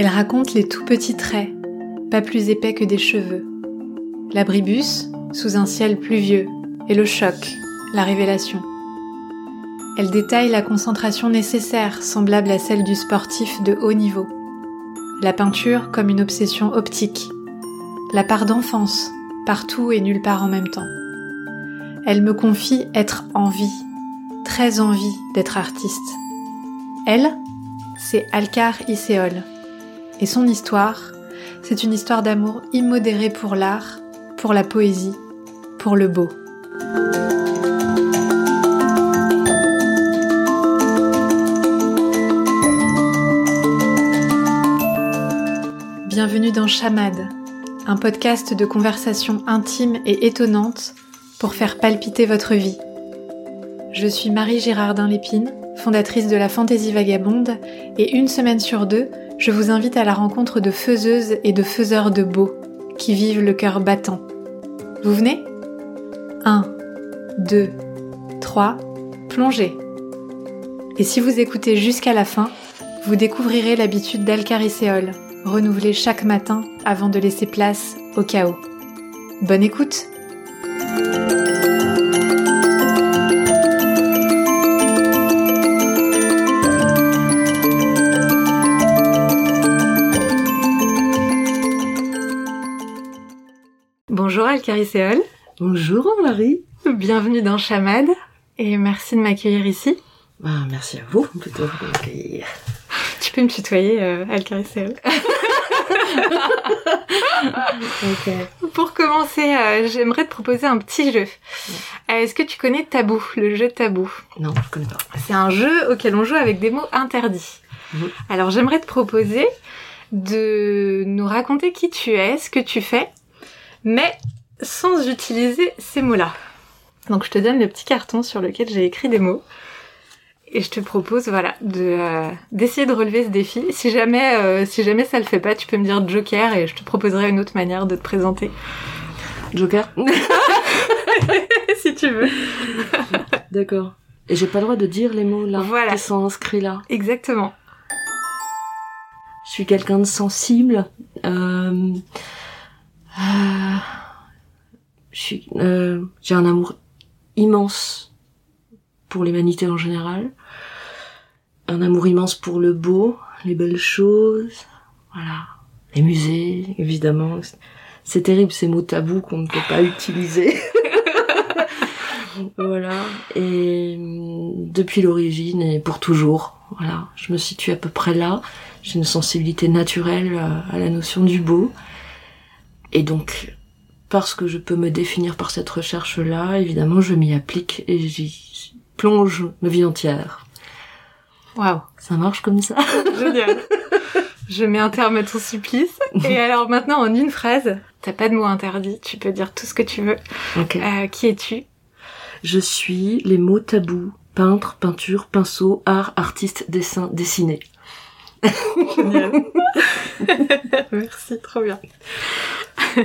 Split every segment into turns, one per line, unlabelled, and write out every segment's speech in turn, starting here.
Elle raconte les tout petits traits, pas plus épais que des cheveux. L'abribus, sous un ciel pluvieux, et le choc, la révélation. Elle détaille la concentration nécessaire, semblable à celle du sportif de haut niveau. La peinture comme une obsession optique. La part d'enfance, partout et nulle part en même temps. Elle me confie être envie, très envie d'être artiste. Elle, c'est Alcar Iséol. Et son histoire, c'est une histoire d'amour immodéré pour l'art, pour la poésie, pour le beau. Bienvenue dans Chamade, un podcast de conversation intime et étonnante pour faire palpiter votre vie. Je suis Marie Girardin Lépine, fondatrice de la Fantaisie Vagabonde, et une semaine sur deux, je vous invite à la rencontre de faiseuses et de faiseurs de beau, qui vivent le cœur battant. Vous venez? 1, 2, 3, plongez. Et si vous écoutez jusqu'à la fin, vous découvrirez l'habitude d'alcaricéol, renouvelée chaque matin avant de laisser place au chaos. Bonne écoute Bonjour Alcaricéol.
Bonjour Marie.
Bienvenue dans Chamade et merci de m'accueillir ici.
Bah, merci à vous plutôt de m'accueillir.
Tu peux me tutoyer euh, Alcaricéol. Pour commencer, euh, j'aimerais te proposer un petit jeu. Euh, Est-ce que tu connais Tabou, le jeu Tabou?
Non, je connais pas.
C'est un jeu auquel on joue avec des mots interdits.
Mhm.
Alors j'aimerais te proposer de nous raconter qui tu es, ce que tu fais, mais sans utiliser ces mots-là. Donc je te donne le petit carton sur lequel j'ai écrit des mots. Et je te propose, voilà, de euh, d'essayer de relever ce défi. Si jamais, euh, si jamais ça le fait pas, tu peux me dire Joker et je te proposerai une autre manière de te présenter,
Joker
si tu veux.
D'accord. Et j'ai pas le droit de dire les mots là
Voilà.
qui sont inscrits là.
Exactement.
Je suis quelqu'un de sensible. Euh... suis. euh, J'ai un amour immense pour l'humanité en général. Un amour immense pour le beau, les belles choses. Voilà. Les musées, évidemment. C'est terrible ces mots tabous qu'on ne peut pas utiliser. voilà. Et hum, depuis l'origine et pour toujours. Voilà. Je me situe à peu près là. J'ai une sensibilité naturelle euh, à la notion du beau. Et donc, parce que je peux me définir par cette recherche-là, évidemment, je m'y applique et j'y plonge ma vie entière.
Waouh.
Ça marche comme ça
Génial. Je mets un terme à ton supplice. Et alors maintenant, en une phrase, t'as pas de mots interdits, tu peux dire tout ce que tu veux.
Ok.
Euh, qui es-tu?
Je suis les mots tabous. Peintre, peinture, pinceau, art, artiste, dessin, dessiné.
Génial. Merci, trop bien.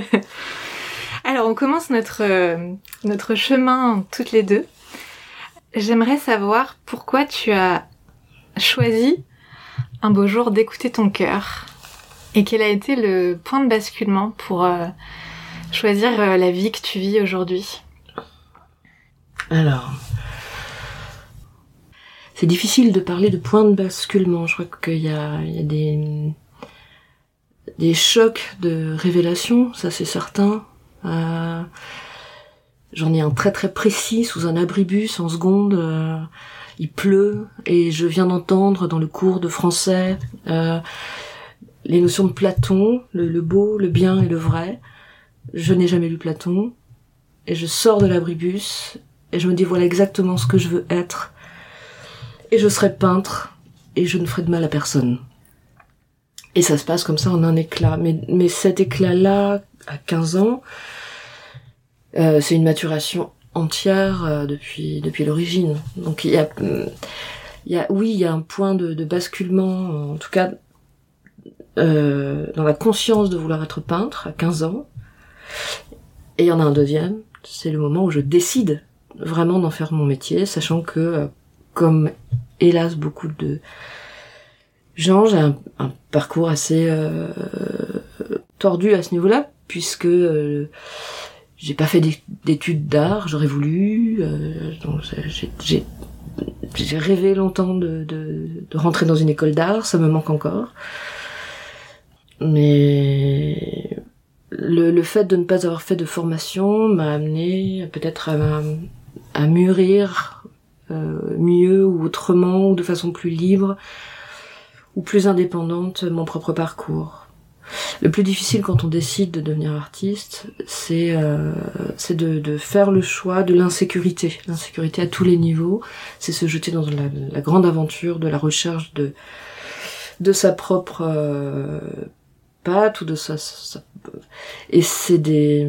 Alors, on commence notre, euh, notre chemin toutes les deux. J'aimerais savoir pourquoi tu as choisi un beau jour d'écouter ton cœur et quel a été le point de basculement pour euh, choisir euh, la vie que tu vis aujourd'hui?
Alors, c'est difficile de parler de point de basculement. Je crois qu'il y a, des, des chocs de révélation, ça c'est certain. Euh, J'en ai un très très précis sous un abribus en seconde. euh, il pleut et je viens d'entendre dans le cours de français euh, les notions de Platon, le, le beau, le bien et le vrai. Je n'ai jamais lu Platon et je sors de l'abribus et je me dis voilà exactement ce que je veux être et je serai peintre et je ne ferai de mal à personne. Et ça se passe comme ça en un éclat. Mais, mais cet éclat-là, à 15 ans, euh, c'est une maturation entière euh, depuis, depuis l'origine. Donc il y a, il y a, oui, il y a un point de, basculement, en tout cas, euh, dans la conscience de vouloir être peintre à 15 ans. Et il y en a un deuxième, c'est le moment où je décide vraiment d'en faire mon métier, sachant que, comme hélas beaucoup de Jean, j'ai un, parcours assez euh, tordu à ce niveau-là, puisque euh, j'ai pas fait d'études d'art, j'aurais voulu. Euh, j'ai rêvé longtemps de, rentrer dans une école d'art, ça me manque encore. Mais le, fait de ne pas avoir fait de formation m'a amené peut-être à, mûrir mieux ou autrement ou de façon plus libre ou plus indépendante mon propre parcours. Le plus difficile quand on décide de devenir artiste, c'est euh, de, de, faire le choix de l'insécurité. L'insécurité à tous les niveaux, c'est se jeter dans la, la, grande aventure de la recherche de de sa propre euh, patte ou de sa, sa... et c'est des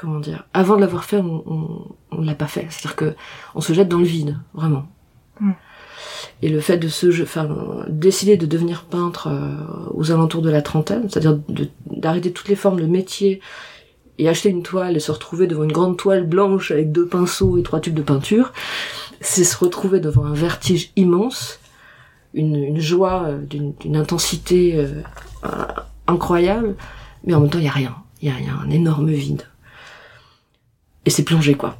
comment dire avant de l'avoir fait on, on, on l'a pas fait c'est à dire que on se jette dans le vide vraiment mm. Et le fait de se, enfin, décider de devenir peintre euh, aux alentours de la trentaine, c'est-à-dire d'arrêter toutes les formes de métier et acheter une toile et se retrouver devant une grande toile blanche avec deux pinceaux et trois tubes de peinture, c'est se retrouver devant un vertige immense, une, une joie euh, d'une intensité euh, incroyable, mais en même temps il y a rien, il y a, y a, un énorme vide. Et c'est plongé quoi.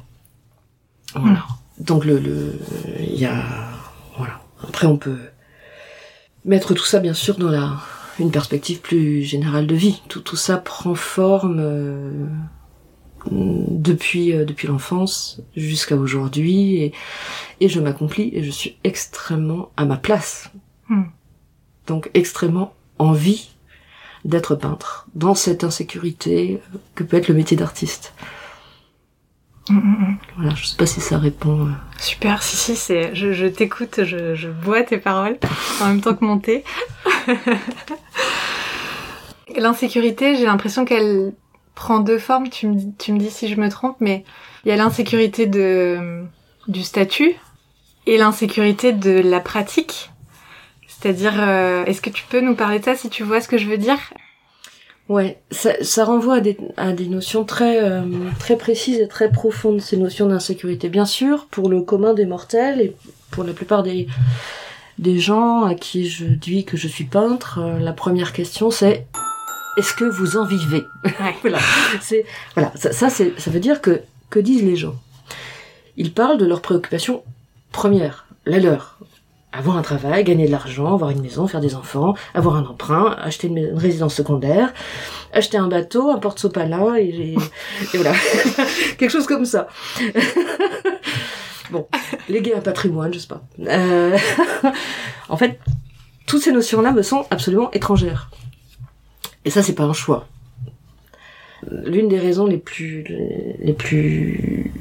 Voilà. Mmh. Donc le, il y a voilà. Après, on peut mettre tout ça, bien sûr, dans la, une perspective plus générale de vie. Tout, tout ça prend forme euh, depuis, euh, depuis l'enfance jusqu'à aujourd'hui, et, et je m'accomplis et je suis extrêmement à ma place. Hmm. Donc extrêmement envie d'être peintre, dans cette insécurité que peut être le métier d'artiste. Mm, mm, mm. Voilà, je sais pas si ça répond. Euh.
Super, si si, c'est, je, je t'écoute, je, je bois tes paroles en même temps que mon thé. L'insécurité, j'ai l'impression qu'elle prend deux formes. Tu me, tu me dis si je me trompe, mais il y a l'insécurité de du statut et l'insécurité de la pratique. C'est-à-dire, euh, est-ce que tu peux nous parler de ça si tu vois ce que je veux dire?
Ouais, ça, ça renvoie à des, à des notions très euh, très précises et très profondes, ces notions d'insécurité. Bien sûr, pour le commun des mortels et pour la plupart des des gens à qui je dis que je suis peintre, euh, la première question c'est est-ce que vous en vivez? Voilà, c'est voilà, ça, ça c'est ça veut dire que que disent les gens? Ils parlent de leurs préoccupations premières, la leur avoir un travail, gagner de l'argent, avoir une maison, faire des enfants, avoir un emprunt, acheter une, résidence secondaire, acheter un bateau, un porte-sopalin et, et voilà, quelque chose comme ça. bon, léguer un patrimoine, je sais pas. Euh, en fait, toutes ces notions-là me sont absolument étrangères. Et ça, c'est pas un choix. L'une des raisons les plus les plus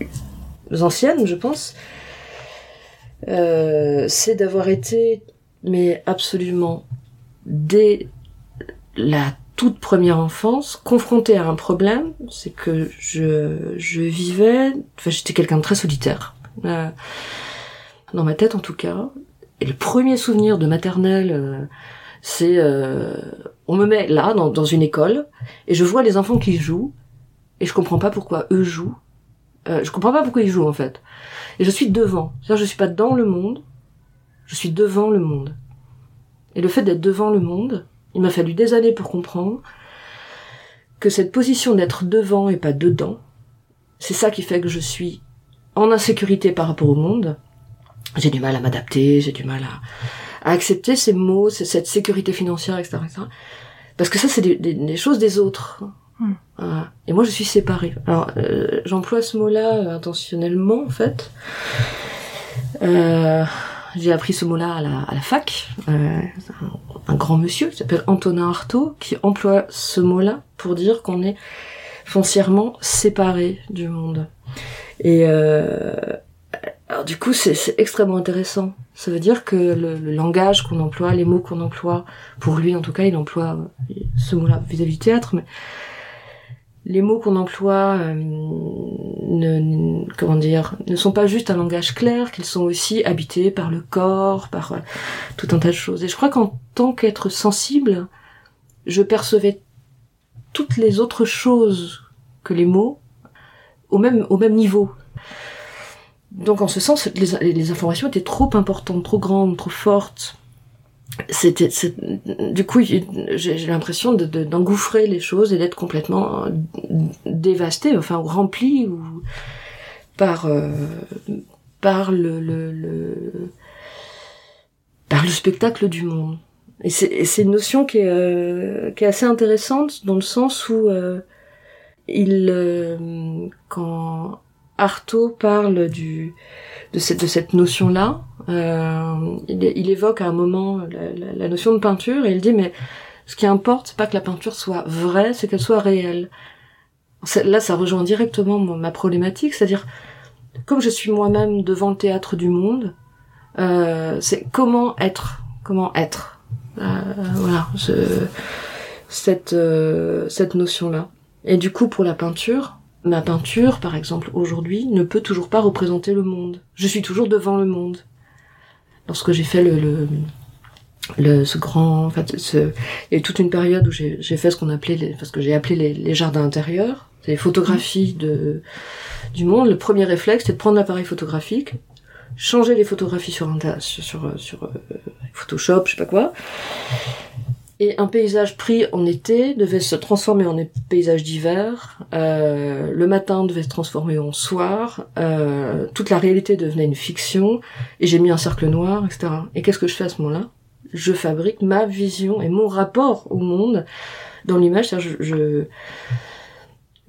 anciennes, je pense, euh, c'est d'avoir été, mais absolument dès la toute première enfance, confrontée à un problème, c'est que je, je vivais, enfin j'étais quelqu'un de très solitaire. Euh, dans ma tête en tout cas. Et le premier souvenir de maternelle, euh, c'est euh, on me met là dans, dans, une école et je vois les enfants qui jouent et je comprends pas pourquoi eux jouent. Euh, je comprends pas pourquoi ils jouent en fait. Et je suis devant. C'est-à-dire, je suis pas dans le monde, je suis devant le monde. Et le fait d'être devant le monde, il m'a fallu des années pour comprendre que cette position d'être devant et pas dedans, c'est ça qui fait que je suis en insécurité par rapport au monde. J'ai du mal à m'adapter, j'ai du mal à, accepter ces mots, cette sécurité financière, etc. Parce que ça, c'est des, choses des autres. Hmm. Et moi, je suis séparée. Alors, euh, j'emploie ce mot-là euh, intentionnellement, en fait. Euh, j'ai appris ce mot-là à la, fac. Euh, un, grand monsieur qui s'appelle Antonin Artaud qui emploie ce mot-là pour dire qu'on est foncièrement séparé du monde. Et alors du coup, c'est extrêmement intéressant. Ça veut dire que le, le langage qu'on emploie, les mots qu'on emploie, pour lui en tout cas, il emploie ce mot-là vis-à-vis du théâtre, mais les mots qu'on emploie euh, ne, comment dire ne sont pas juste un langage clair qu'ils sont aussi habités par le corps par euh, tout un tas de choses. Et je crois qu'en tant qu'être sensible je percevais toutes les autres choses que les mots au même au même niveau. Donc en ce sens les, les informations étaient trop importantes trop grandes trop fortes c'était du coup j'ai l'impression de, d'engouffrer les choses et d'être complètement dévasté enfin rempli ou par euh, par le, le, le, par le spectacle du monde. Et c'est c'est une notion qui est euh, qui est assez intéressante dans le sens où euh, il euh, quand Artaud parle de cette de cette notion là euh, il, évoque à un moment la, notion de peinture et il dit mais ce qui importe c'est pas que la peinture soit vraie c'est qu'elle soit réelle. Là ça rejoint directement ma problématique c'est-à-dire comme je suis moi-même devant le théâtre du monde euh, c'est comment être comment être. Euh, voilà cette cette notion là et du coup pour la peinture ma peinture par exemple aujourd'hui ne peut toujours pas représenter le monde je suis toujours devant le monde lorsque j'ai fait le, le, ce grand, en ce, il toute une période où j'ai fait ce qu'on appelait, les, parce que j'ai appelé les, jardins intérieurs, les photographies de du monde. Le premier réflexe, c'est de prendre l'appareil photographique, changer les photographies sur sur sur, sur euh, Photoshop, je sais pas quoi. Et un paysage pris en été devait se transformer en paysage d'hiver. Euh, le matin devait se transformer en soir. Euh, toute la réalité devenait une fiction. Et j'ai mis un cercle noir, etc. Et qu'est-ce que je fais à ce moment-là? Je fabrique ma vision et mon rapport au monde dans l'image. Je, je,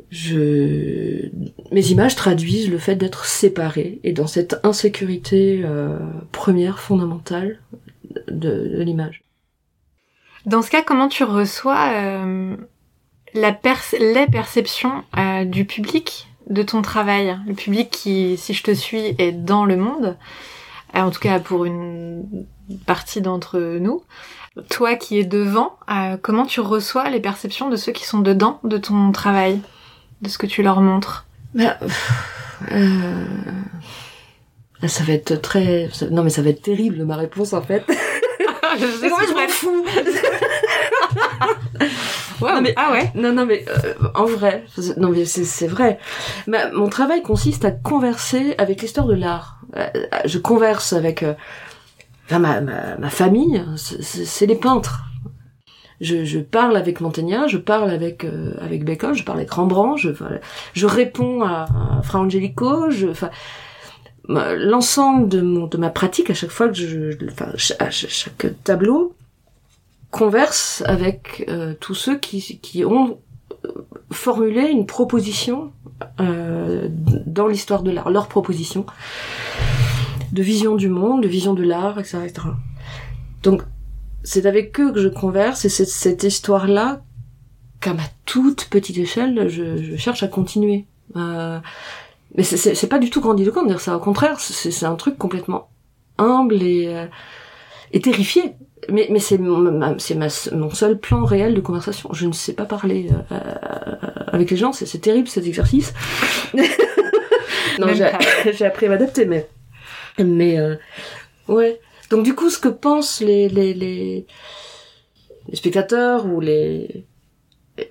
je, mes images traduisent le fait d'être séparé et dans cette insécurité euh, première, fondamentale de, de l'image.
Dans ce cas, comment tu reçois euh, la les perceptions euh, du public de ton travail? Le public qui, si je te suis, est dans le monde, euh, en tout cas pour une partie d'entre nous. Toi qui es devant, comment tu reçois les perceptions de ceux qui sont dedans de ton travail, de ce que tu leur montres?
Bah, Ça va être très... Non mais ça va être terrible ma réponse en fait.
je, sais je m'en fous.
non, mais, ah ouais Non, non, mais euh, en vrai, non mais c'est vrai. Ma, mon travail consiste à converser avec l'histoire de l'art. Euh, je converse avec euh, enfin, ma, ma, ma famille, c'est les peintres. Je, je, parle avec Montaigne, je parle avec avec Bacon, je parle avec Rembrandt, je, je réponds à, à Fra Angelico, je, l'ensemble de mon de ma pratique à chaque fois que je, enfin, à chaque tableau, converse avec euh, tous ceux qui, qui ont euh, formulé une proposition euh, dans l'histoire de l'art, leur proposition de vision du monde, de vision de l'art, etc., etc. Donc, c'est avec eux que je converse et c'est cette histoire-là qu'à ma toute petite échelle, je, je cherche à continuer. Euh, mais c'est pas du tout grandiloquent de dire ça. Au contraire, c'est un truc complètement humble et, euh, et terrifié mais, mais c'est mon, c'est mon seul plan réel de conversation. Je ne sais pas parler euh, euh, avec les gens, c'est terrible cet exercice. non, j'ai appris à m'adapter, mais mais euh, ouais. Donc du coup, ce que pensent les les les, les spectateurs ou les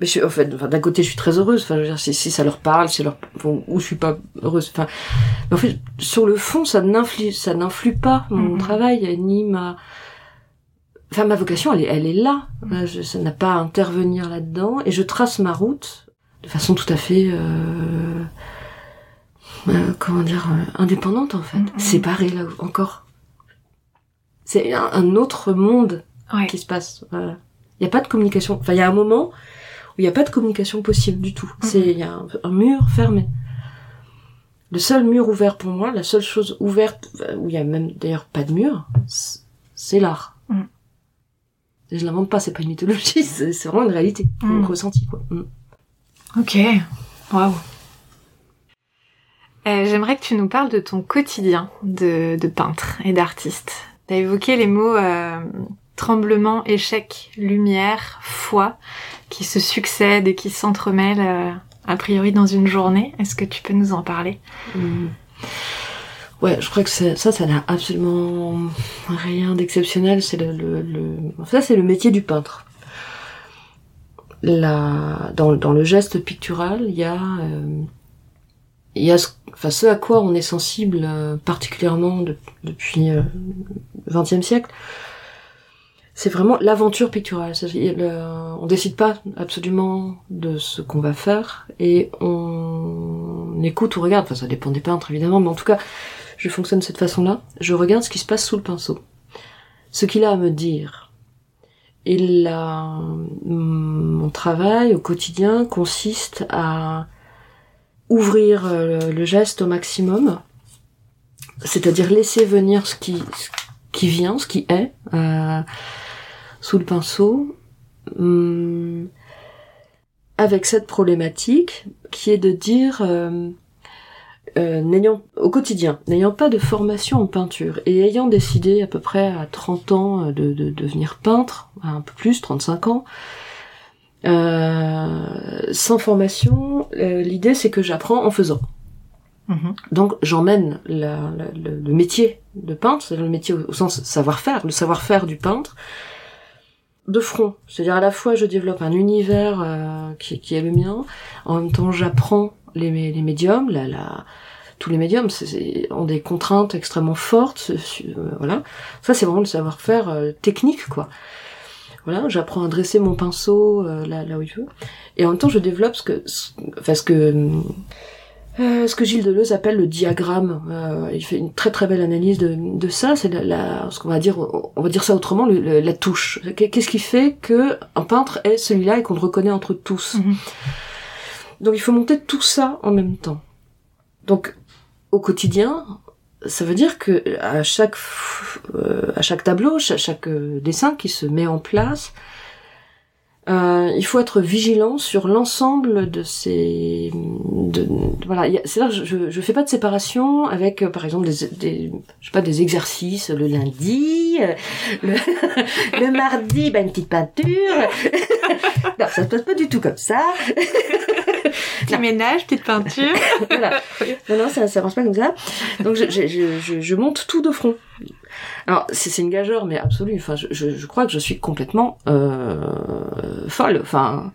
mais je, en fait, d'un côté, je suis très heureuse. Enfin, je veux dire, si, si ça leur parle, si leur, bon, ou je suis pas heureuse. Enfin, mais en fait, sur le fond, ça n'influe, ça n'influe pas mon mm-hmm. travail ni ma, enfin ma vocation elle est, elle est là, je, ça n'a pas à intervenir là-dedans et je trace ma route de façon tout à fait euh, euh, comment dire euh, indépendante en fait, mm-hmm. séparée là encore. C'est un, autre monde qui se passe. Il n'y a pas de communication. Enfin, il y a un moment où il n'y a pas de communication possible du tout. C'est il y a un, mur fermé. Le seul mur ouvert pour moi, la seule chose ouverte où il y a même d'ailleurs pas de mur, c'est l'art. Mm je l'invente pas, c'est pas une mythologie, c'est vraiment une réalité, mm. ressenti quoi. Mm.
Ok, waouh. Euh, J'aimerais que tu nous parles de ton quotidien de, de peintre et d'artiste. T'as évoqué les mots euh, tremblement, échec, lumière, foi, qui se succèdent et qui s'entremêlent euh, a priori dans une journée. Est-ce que tu peux nous en parler?
Mm. Ouais, je crois que ça, ça n'a absolument rien d'exceptionnel. C'est le, le, ça, c'est le métier du peintre. La, dans, dans le geste pictural, il y a, euh, il y a, ce, enfin, ce à quoi on est sensible euh, particulièrement depuis le euh, XXe siècle, c'est vraiment l'aventure picturale. on décide pas absolument de ce qu'on va faire et on écoute ou regarde. Enfin, ça dépend des peintres évidemment, mais en tout cas, je fonctionne de cette façon-là. Je regarde ce qui se passe sous le pinceau, ce qu'il a à me dire. Et là, mon travail au quotidien consiste à ouvrir euh, le geste au maximum, c'est-à-dire laisser venir ce qui, qui vient, ce qui est, euh, sous le pinceau, hum, avec cette problématique qui est de dire, euh, euh, n'ayant au quotidien, n'ayant pas de formation en peinture et ayant décidé à peu près à 30 ans euh, de, de, devenir peintre, un peu plus, 35 ans, sans formation, l'idée c'est que j'apprends en faisant. Mhm. Donc j'emmène le, métier de peintre, c'est le métier au, sens savoir-faire, le savoir-faire du peintre, de front. C'est-à-dire à la fois je développe un univers euh, qui, est le mien, en même temps j'apprends les, les médiums, la, tous les médiums ont des contraintes extrêmement fortes, euh, voilà. Ça c'est vraiment le savoir-faire euh, technique quoi. Voilà, j'apprends à dresser mon pinceau là, où je veux, et en même temps je développe ce que, enfin ce que euh, ce que Gilles Deleuze appelle le diagramme. Euh, il fait une très très belle analyse de, de ça. C'est la, ce qu'on va dire, on va dire ça autrement, la touche. Qu'est-ce qui fait que un peintre est celui-là et qu'on le reconnaît entre tous. Mhm. Donc il faut monter tout ça en même temps. Donc au quotidien, ça veut dire que à chaque euh, à chaque tableau, chaque, chaque dessin qui se met en place, euh, il faut être vigilant sur l'ensemble de ces. De, voilà, c'est là je, je fais pas de séparation avec, euh, par exemple, des, des, je sais pas, des exercices le lundi, euh, le, le mardi, bah, une petite peinture. non, ça se passe pas du tout comme ça.
Petit ménage, petite peinture.
voilà. Non, non, ça, ça marche pas comme ça. Donc je, je, je, je monte tout de front. Alors c'est une gageure mais absolue. Enfin, je, je, crois que je suis complètement euh, folle. Enfin,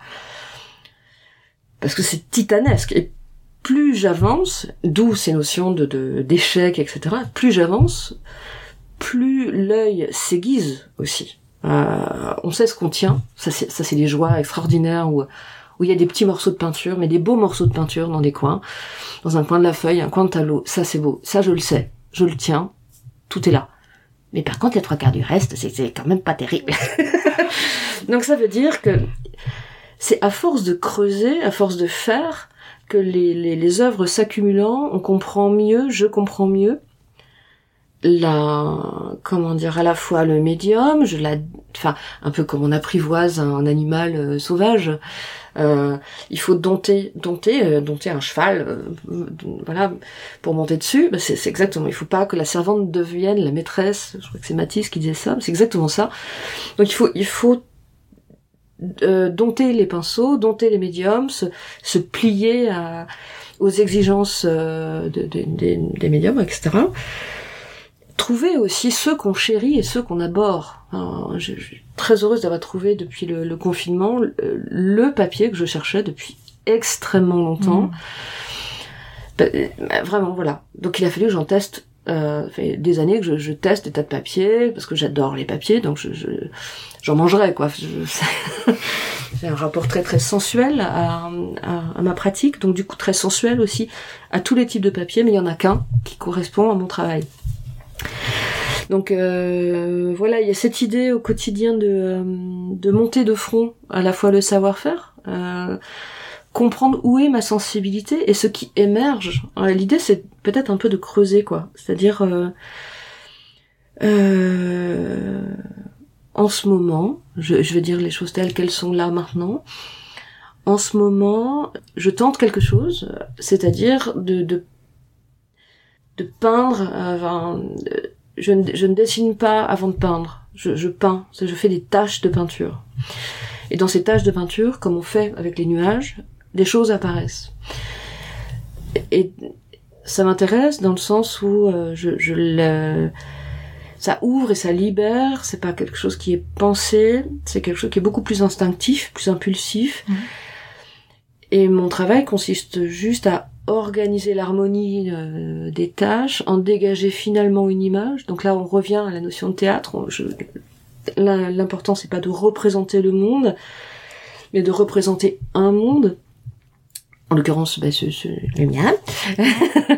parce que c'est titanesque. Et plus j'avance, d'où ces notions de d'échec, etc. Plus j'avance, plus l'œil s'aiguise aussi. Euh, on sait ce qu'on tient. Ça c'est des joies extraordinaires où où il y a des petits morceaux de peinture, mais des beaux morceaux de peinture dans des coins, dans un coin de la feuille, un coin de tableau. Ça c'est beau. Ça je le sais. Je le tiens. Tout est là. Mais par contre, les trois quarts du reste, c'est quand même pas terrible. Donc ça veut dire que c'est à force de creuser, à force de faire, que les, les, œuvres s'accumulant, on comprend mieux, je comprends mieux la comment dire à la fois le médium je la enfin un peu comme on apprivoise un, animal euh, sauvage euh, il faut dompter dompter euh, dompter un cheval voilà pour monter dessus. Bah, c'est exactement il faut pas que la servante devienne la maîtresse. Je crois que c'est Matisse qui disait ça c'est exactement ça. Donc il faut il faut dompter les pinceaux dompter les médiums se, se plier à, aux exigences de, des, des médiums etc trouver aussi ceux qu'on chérit et ceux qu'on aborde. je, suis très heureuse d'avoir trouvé depuis le, confinement le, papier que je cherchais depuis extrêmement longtemps. Mm. Bah, bah, vraiment, voilà. Donc il a fallu que j'en teste. Euh, fait des années que je, teste des tas de papiers parce que j'adore les papiers, donc je, j'en mangerai quoi. C'est un rapport très très sensuel à, à, ma pratique, donc du coup très sensuel aussi à tous les types de papiers, mais il y en a qu'un qui correspond à mon travail. Donc euh, voilà, il y a cette idée au quotidien de, euh, monter de front à la fois le savoir-faire, euh, comprendre où est ma sensibilité et ce qui émerge. L'idée c'est peut-être un peu de creuser quoi, c'est-à-dire en ce moment, je, vais dire les choses telles qu'elles sont là maintenant. En ce moment, je tente quelque chose, c'est-à-dire de de peindre. Enfin, je, ne, je, ne, dessine pas avant de peindre. Je, je peins. Je fais des taches de peinture. Et dans ces taches de peinture, comme on fait avec les nuages, des choses apparaissent. Et ça m'intéresse dans le sens où euh, je, je le, ça ouvre et ça libère. C'est pas quelque chose qui est pensé. C'est quelque chose qui est beaucoup plus instinctif, plus impulsif. Mmh. Et mon travail consiste juste à organiser l'harmonie euh, des tâches, en dégager finalement une image. Donc là, on revient à la notion de théâtre. L'important c'est pas de représenter le monde, mais de représenter un monde. En l'occurrence, bah, ce, le mien.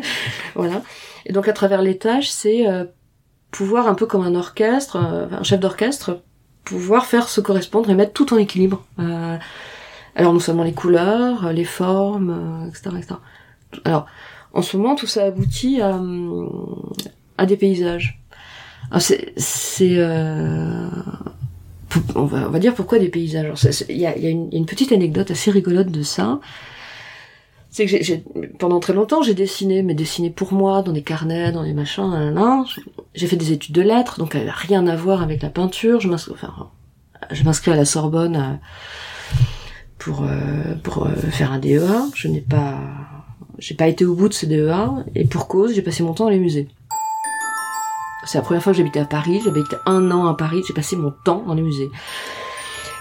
voilà. Et donc à travers les tâches, c'est euh, pouvoir un peu comme un orchestre, euh, un chef d'orchestre, pouvoir faire se correspondre et mettre tout en équilibre. Alors non seulement les couleurs, les formes, etc., etc. Alors en ce moment, tout ça aboutit à, des paysages. C'est, euh, on, va, dire pourquoi des paysages. Il y a, y a une, petite anecdote assez rigolote de ça. C'est que pendant très longtemps, j'ai dessiné, mais dessiné pour moi, dans des carnets, dans des machins, J'ai fait des études de lettres, donc elle rien à voir avec la peinture. Je m'inscris, enfin, à la Sorbonne euh, pour euh, pour euh, faire un DEA. Je n'ai pas j'ai pas été au bout de ce DEA et pour cause, j'ai passé mon temps dans les musées. C'est la première fois que j'habitais à Paris. Été un an à Paris. J'ai passé mon temps dans les musées.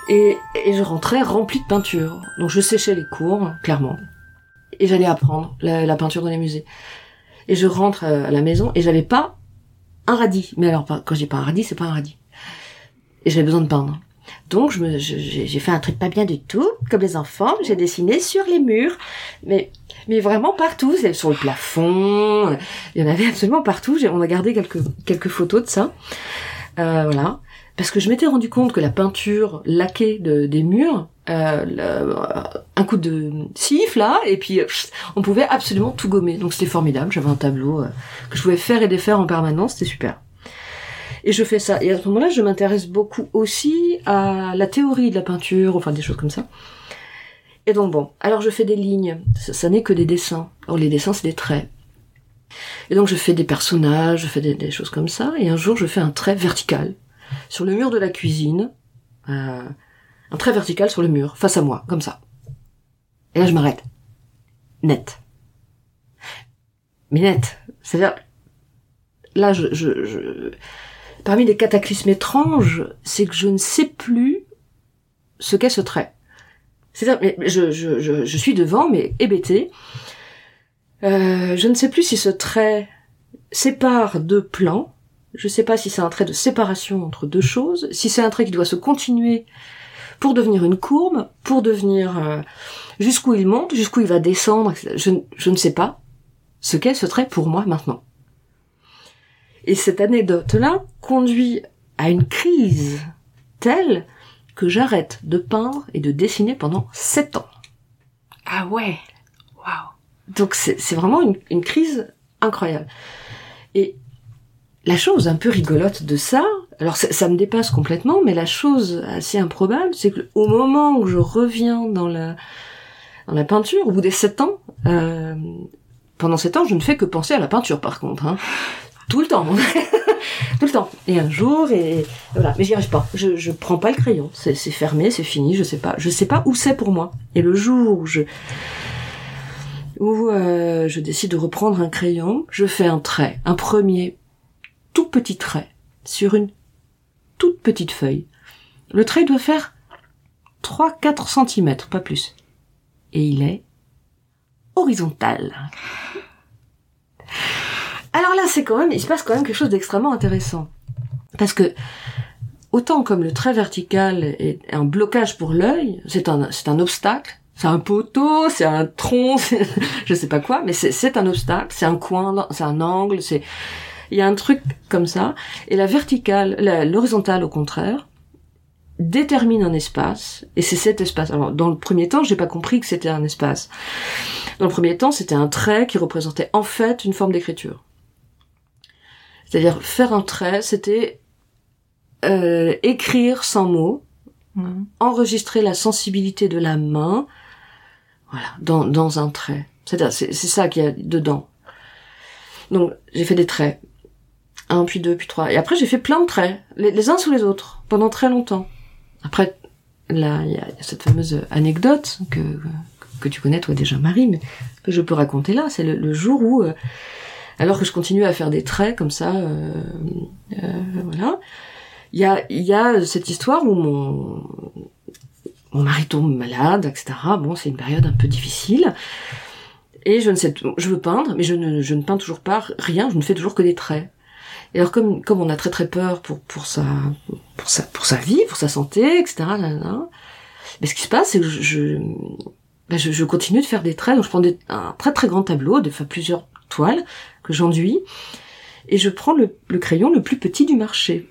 Et, je rentrais rempli de peinture. Donc je séchais les cours, clairement. Et j'allais apprendre la, peinture dans les musées. Et je rentre euh, à la maison et j'avais pas un radis. Mais alors, quand j'ai pas un radis, c'est pas un radis. Et j'avais besoin de peindre. Donc j'ai fait un truc pas bien du tout, comme les enfants. J'ai dessiné sur les murs, mais mais vraiment partout, sur le plafond. Il y en avait absolument partout. On a gardé quelques quelques photos de ça. Euh, voilà, parce que je m'étais rendu compte que la peinture laquée de, des murs, euh, un coup de siffle là, et puis on pouvait absolument tout gommer. Donc c'était formidable. J'avais un tableau euh, que je pouvais faire et défaire en permanence. C'était super. Et je fais ça. Et à ce moment-là, je m'intéresse beaucoup aussi à la théorie de la peinture, enfin des choses comme ça. Et donc bon, alors je fais des lignes. Ça, n'est que des dessins. Or les dessins, c'est des traits. Et donc je fais des personnages, je fais des, choses comme ça. Et un jour, je fais un trait vertical sur le mur de la cuisine. Euh, un trait vertical sur le mur, face à moi, comme ça. Et là, je m'arrête. Net. Mais net. C'est-à-dire, là, je, je parmi les cataclysmes étranges, c'est que je ne sais plus ce qu'est ce trait. C'est-à-dire, mais je, je, je, suis devant, mais hébété. Euh, je ne sais plus si ce trait sépare deux plans. Je ne sais pas si c'est un trait de séparation entre deux choses, si c'est un trait qui doit se continuer pour devenir une courbe, pour devenir euh, jusqu'où il monte, jusqu'où il va descendre. Je, je ne sais pas ce qu'est ce trait pour moi maintenant. Et cette anecdote-là conduit à une crise telle que j'arrête de peindre et de dessiner pendant sept ans.
Ah ouais, waouh.
Donc c'est vraiment une, crise incroyable. Et la chose un peu rigolote de ça, alors ça, me dépasse complètement, mais la chose assez improbable, c'est que au moment où je reviens dans la dans la peinture, au bout des sept ans, euh, pendant sept ans, je ne fais que penser à la peinture par contre. Hein tout le temps, tout le temps. Et un jour, et voilà. Mais j'y arrive pas. Je, je prends pas le crayon. C'est fermé, c'est fini. Je sais pas. Je sais pas où c'est pour moi. Et le jour où je où euh, je décide de reprendre un crayon, je fais un trait, un premier tout petit trait sur une toute petite feuille. Le trait doit faire 3-4 cm, pas plus. Et il est horizontal. Alors là, c'est quand même, il se passe quand même quelque chose d'extrêmement intéressant. Parce que, autant comme le trait vertical est un blocage pour l'œil, c'est un, c'est un obstacle, c'est un poteau, c'est un tronc, je sais pas quoi, mais c'est un obstacle, c'est un coin, c'est un angle, c'est, il y a un truc comme ça. Et la verticale, l'horizontale au contraire, détermine un espace, et c'est cet espace. Alors, dans le premier temps, j'ai pas compris que c'était un espace. Dans le premier temps, c'était un trait qui représentait en fait une forme d'écriture. C'est-à-dire faire un trait, c'était euh, écrire sans mots, mmh. enregistrer la sensibilité de la main, voilà, dans, dans un trait. C'est c'est ça qu'il y a dedans. Donc j'ai fait des traits, un puis deux puis trois, et après j'ai fait plein de traits, les, uns sous les autres, pendant très longtemps. Après, là il y, a cette fameuse anecdote que que tu connais toi déjà Marie, mais que je peux raconter là, c'est le, jour où euh, alors que je continue à faire des traits comme ça, euh, euh, voilà. Il y a, y a cette histoire où mon, mon mari tombe malade, etc. Bon, c'est une période un peu difficile. Et je ne sais, je veux peindre, mais je ne, je ne peins toujours pas rien, je ne fais toujours que des traits. Et alors comme comme on a très très peur pour pour sa pour sa pour sa vie, pour sa santé, etc. mais ce qui se passe, c'est que je ben je, je, continue de faire des traits. Donc je prends des, un très très grand tableau, de fois plusieurs toiles que j'enduis, et je prends le, le, crayon le plus petit du marché,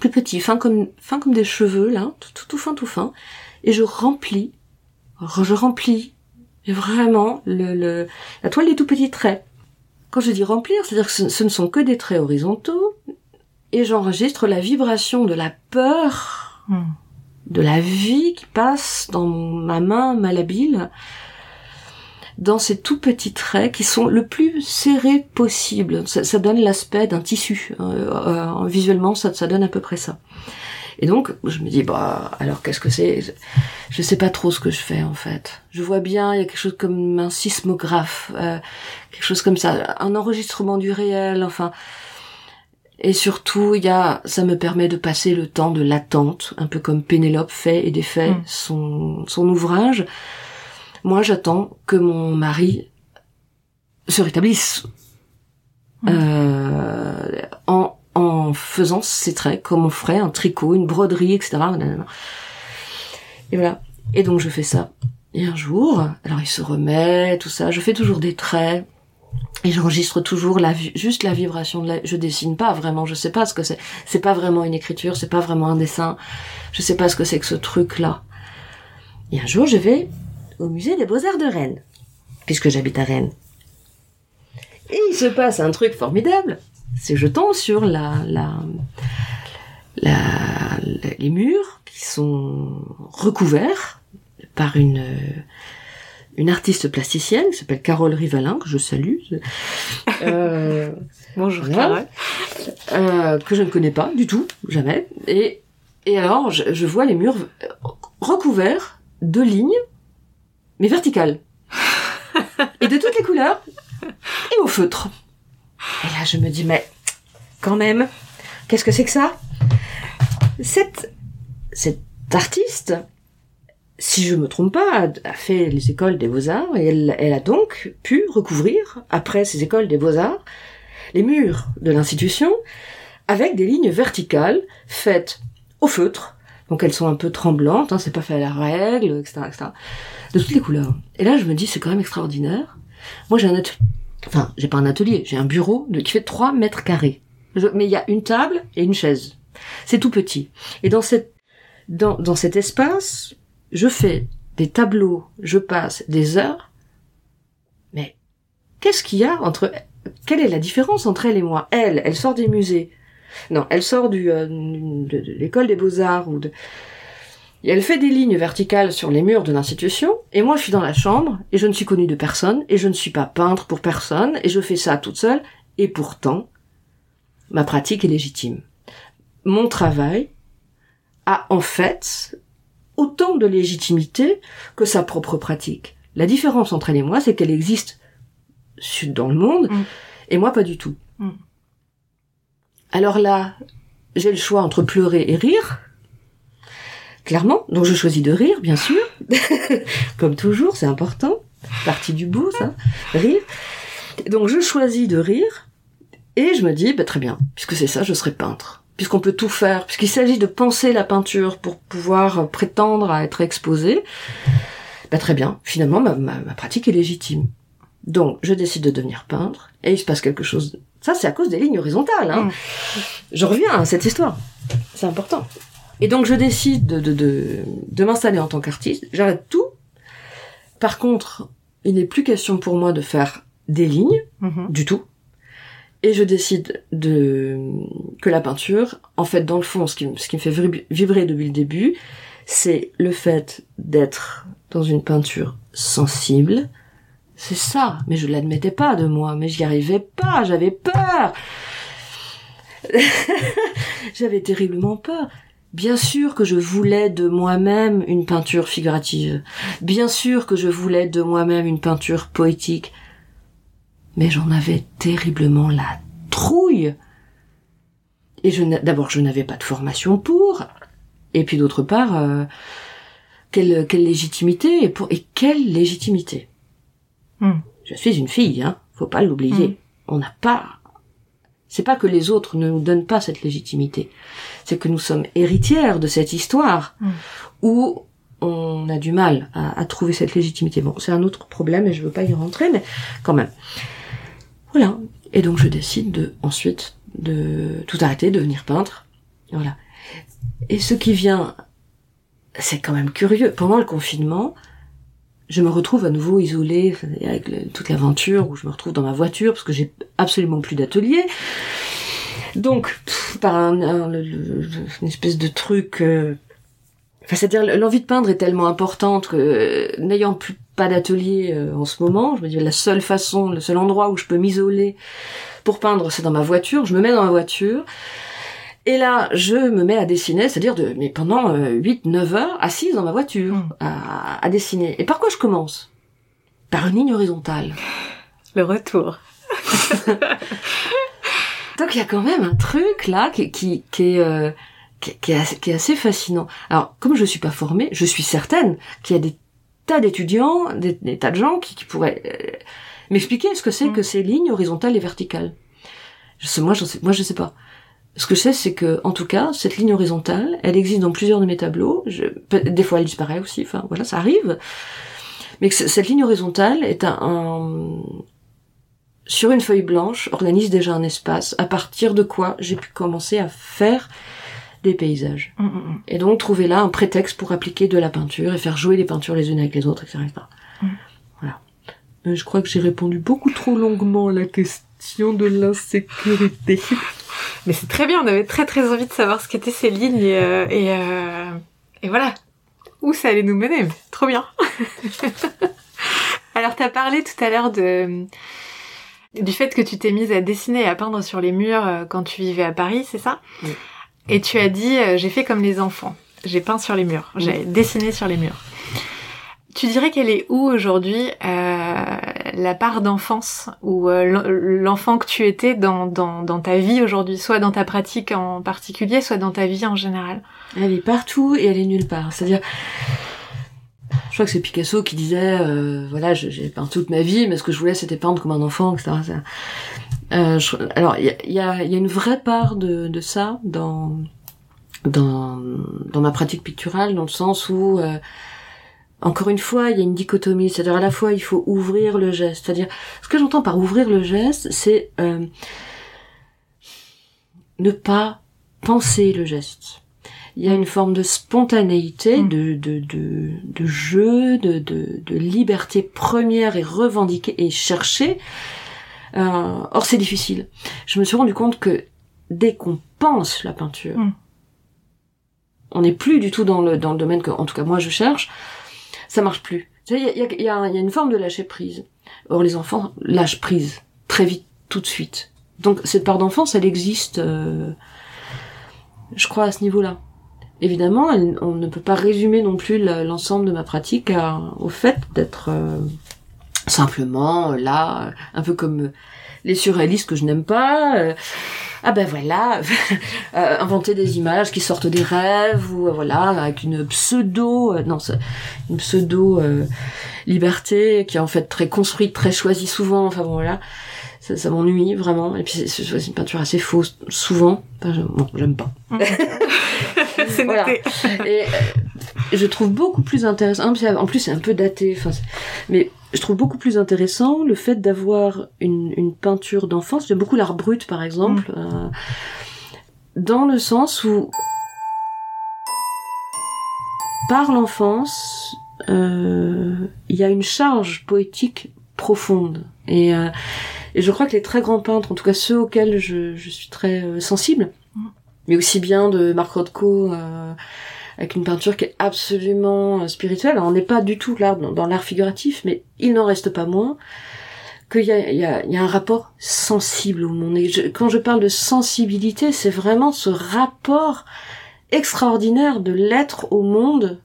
plus petit, fin comme fin comme des cheveux là, tout, tout, tout fin tout fin, et je remplis, je remplis vraiment le, le la toile des tout petits traits. Quand je dis remplir, c'est-à-dire que ce, ne sont que des traits horizontaux, et j'enregistre la vibration de la peur. Hmm de la vie qui passe dans ma main malhabile, dans ces tout petits traits qui sont le plus serrés possible. Ça, donne l'aspect d'un tissu. Euh, euh, visuellement, ça, ça donne à peu près ça. Et donc, je me dis, bah, alors qu'est-ce que c'est? Je sais pas trop ce que je fais en fait. Je vois bien, il y a quelque chose comme un sismographe, euh, quelque chose comme ça, un enregistrement du réel. Enfin, et surtout, il y a, ça me permet de passer le temps de l'attente, un peu comme Pénélope fait et défait mm. son, son ouvrage. Moi, j'attends que mon mari se rétablisse euh, en, en faisant ses traits comme on ferait un tricot, une broderie, etc. Et voilà. Et donc je fais ça. Et un jour, alors il se remet, tout ça. Je fais toujours des traits et j'enregistre toujours la juste la vibration de la je dessine pas vraiment je sais pas ce que c'est c'est pas vraiment une écriture c'est pas vraiment un dessin je sais pas ce que c'est que ce truc là et un jour je vais au musée des beaux-arts de Rennes puisque j'habite à Rennes et il se passe un truc formidable c'est je tombe sur la la, la les murs qui sont recouverts par une une artiste plasticienne qui s'appelle Carole Rivalin, que je salue.
Euh, Bonjour Carole.
Euh, que je ne connais pas du tout, jamais. Et, et alors, je, vois les murs recouverts de lignes, mais verticales. et de toutes les couleurs, et au feutre. Et là, je me dis, mais quand même, qu'est-ce que c'est que ça? Cette, artiste si je me trompe pas, a fait les écoles des beaux-arts et elle, a donc pu recouvrir, après ces écoles des beaux-arts, les murs de l'institution avec des lignes verticales faites au feutre. Donc elles sont un peu tremblantes, hein, c'est pas fait à la règle, etc., etc. De toutes les couleurs. Et là, je me dis, c'est quand même extraordinaire. Moi, j'ai un atelier, enfin, j'ai pas un atelier, j'ai un bureau de, qui fait 3 mètres carrés. mais il y a une table et une chaise. C'est tout petit. Et dans cette, dans, dans cet espace, je fais des tableaux, je passe des heures, mais qu'est-ce qu'il y a entre quelle est la différence entre elle et moi? Elle, elle sort des musées. Non, elle sort du euh, de, l'école des beaux-arts ou de et elle fait des lignes verticales sur les murs de l'institution, et moi je suis dans la chambre, et je ne suis connue de personne, et je ne suis pas peintre pour personne, et je fais ça toute seule, et pourtant, ma pratique est légitime. Mon travail a en fait autant de légitimité que sa propre pratique. La différence entre elle et moi, c'est qu'elle existe dans le monde, mm. et moi pas du tout. Mm. Alors là, j'ai le choix entre pleurer et rire, clairement, donc je choisis de rire, bien sûr, comme toujours, c'est important, partie du bout, ça, rire. Donc je choisis de rire, et je me dis, bah, très bien, puisque c'est ça, je serai peintre puisqu'on peut tout faire, puisqu'il s'agit de penser la peinture pour pouvoir prétendre à être exposé, bah très bien, finalement ma, ma, pratique est légitime. Donc je décide de devenir peintre, et il se passe quelque chose. Ça c'est à cause des lignes horizontales. Hein. Mm. Je reviens à cette histoire, c'est important. Et donc je décide de, de, de, de m'installer en tant qu'artiste, j'arrête tout. Par contre, il n'est plus question pour moi de faire des lignes, mm-hmm. du tout et je décide de que la peinture, en fait, dans le fond, ce qui, ce qui me fait vibrer depuis le début, c'est le fait d'être dans une peinture sensible. C'est ça, mais je l'admettais pas de moi, mais j'y arrivais pas, j'avais peur. j'avais terriblement peur. Bien sûr que je voulais de moi-même une peinture figurative. Bien sûr que je voulais de moi-même une peinture poétique mais j'en avais terriblement la trouille. Et je d'abord je n'avais pas de formation pour, et puis d'autre part, euh, quelle, quelle légitimité et pour et quelle légitimité? Hmm. Je suis une fille, hein, faut pas l'oublier. Hmm. On n'a pas C'est pas que les autres ne nous donnent pas cette légitimité. C'est que nous sommes héritières de cette histoire
Mm.
où on a du mal à, à trouver cette légitimité. Bon, c'est un autre problème et je veux pas y rentrer, mais quand même. Voilà. Et donc je décide de ensuite de tout arrêter, de devenir peintre. Voilà. Et ce qui vient, c'est quand même curieux. Pendant le confinement, je me retrouve à nouveau isolée avec toute l'aventure où je me retrouve dans ma voiture parce que j'ai absolument plus d'atelier. Donc, par un, une espèce de truc. euh, Enfin, c'est-à-dire l'envie de peindre est tellement importante que euh, n'ayant plus pas d'atelier euh, en ce moment, je me dis la seule façon, le seul endroit où je peux m'isoler pour peindre, c'est dans ma voiture. Je me mets dans ma voiture. Et là, je me mets à dessiner, c'est-à-dire de, mais pendant 8-9 heures, assise dans ma voiture,
Mm.
à, à dessiner. Et par quoi je commence? Par une ligne horizontale.
Le retour.
Donc il y a quand même un truc là qui, qui, qui est, euh, qui, qui est assez, qui est assez fascinant. Alors, comme je suis pas formée, je suis certaine qu'il y a des tas d'étudiants, des, des tas de gens qui, qui pourraient euh, m'expliquer ce que c'est
Mm.
que ces lignes horizontales et verticales. Je sais, moi, je sais, moi, je sais pas. Ce que je sais, c'est que, en tout cas, cette ligne horizontale, elle existe dans plusieurs de mes tableaux. Je, des fois, elle disparaît aussi. Enfin, voilà, ça arrive. Mais que cette ligne horizontale est un, un- sur une feuille blanche, organise déjà un espace à partir de quoi j'ai pu commencer à faire des paysages.
Mm, mm, mm.
Et donc trouver là un prétexte pour appliquer de la peinture et faire jouer les peintures les unes avec les autres, etc. Voilà. Euh, je crois que j'ai répondu beaucoup trop longuement à la question de l'insécurité.
Mais c'est très bien, on avait très très envie de savoir ce qu'étaient ces lignes et, euh, et, euh, et voilà. Où ça allait nous mener, trop bien. Alors t'as parlé tout à l'heure de du fait que tu t'es mise à dessiner et à peindre sur les murs euh, quand tu vivais à Paris, c'est ça?
Oui.
Et tu as dit j'ai fait comme les enfants, j'ai peint sur les murs, j'ai dessiné sur les murs. Tu dirais qu'elle est où aujourd'hui euh, la part d'enfance ou euh, l'en- l'enfant que tu étais dans, dans, dans ta vie aujourd'hui, soit dans ta pratique en particulier, soit dans ta vie en général?
Elle est partout et elle est nulle part. C'est-à-dire, je crois que c'est Picasso qui disait, euh, voilà, j'ai peint toute ma vie, mais ce que je voulais, c'était peindre comme un enfant, etc. Euh, je- alors, il y a, y a une vraie part de, de ça dans, dans, dans ma pratique picturale, dans le sens où, euh, encore une fois, il y a une dichotomie. C'est-à-dire, à la fois, il faut ouvrir le geste. C'est-à-dire, ce que j'entends par ouvrir le geste, c'est euh, ne pas penser le geste. Il y a une forme de spontanéité,
Mm.
de, de, de, de jeu, de, de, de liberté première et revendiquée et cherchée. Euh, or, c'est difficile. Je me suis rendu compte que dès qu'on pense la peinture,
Mm.
on n'est plus du tout dans le, dans le domaine que, en tout cas, moi, je cherche. Ça marche plus. Il y a, une forme de lâcher prise. Or, les enfants lâchent prise très vite, tout de suite. Donc, cette part d'enfance, elle existe, euh, je crois, à ce niveau-là. Évidemment, on ne peut pas résumer non plus l'ensemble de ma pratique au fait d'être euh, simplement là, un peu comme les surréalistes que je n'aime pas. euh, ah ben voilà, euh, inventer des images qui sortent des rêves ou euh, voilà avec une pseudo, euh, non, une pseudo liberté qui est en fait très construite, très choisie souvent. Enfin bon voilà, ça, ça m'ennuie vraiment. Et puis c'est- une peinture assez fausse souvent. Enfin, je- bon, j'aime pas.
C'est
Voilà.
noté.
Et je trouve beaucoup plus intéressant. En plus, c'est un peu daté. Enfin, mais je trouve beaucoup plus intéressant le fait d'avoir une, une peinture d'enfance. J'aime beaucoup l'art brut, par exemple, euh, dans le sens où par l'enfance, euh, il y a une charge poétique profonde. Et, euh, et je crois que les très grands peintres, en tout cas ceux auxquels je, je suis très sensible, mais aussi bien de Marc Rothko, avec une peinture qui est absolument euh, spirituelle. On n'est pas du tout là dans, l'art figuratif, mais il n'en reste pas moins qu'il y a, y, a, un rapport sensible au monde. Et quand je parle de sensibilité, c'est vraiment ce rapport extraordinaire de l'être au monde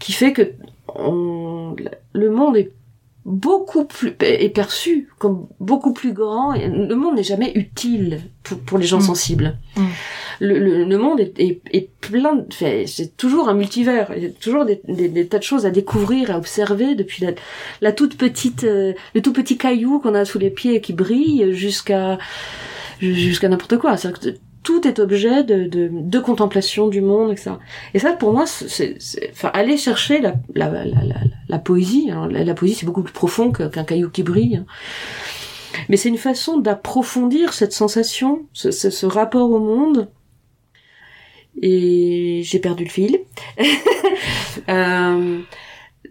qui fait que le monde est beaucoup plus est perçu comme beaucoup plus grand. Le monde n'est jamais utile pour, les gens mm. sensibles. Mm. Le, le, monde est, est, est plein, de, c'est toujours un multivers. Il y a toujours des, des, des, tas de choses à découvrir, à observer, depuis la, la toute petite, euh, le tout petit caillou qu'on a sous les pieds et qui brille, jusqu'à jusqu'à n'importe quoi. Tout est objet de, contemplation du monde, etc. Et ça, pour moi, c'est, enfin, aller chercher la, poésie. Alors, la, poésie, c'est beaucoup plus profond qu'un caillou qui brille. Mais c'est une façon d'approfondir cette sensation, ce, rapport au monde. Et j'ai perdu le fil. euh,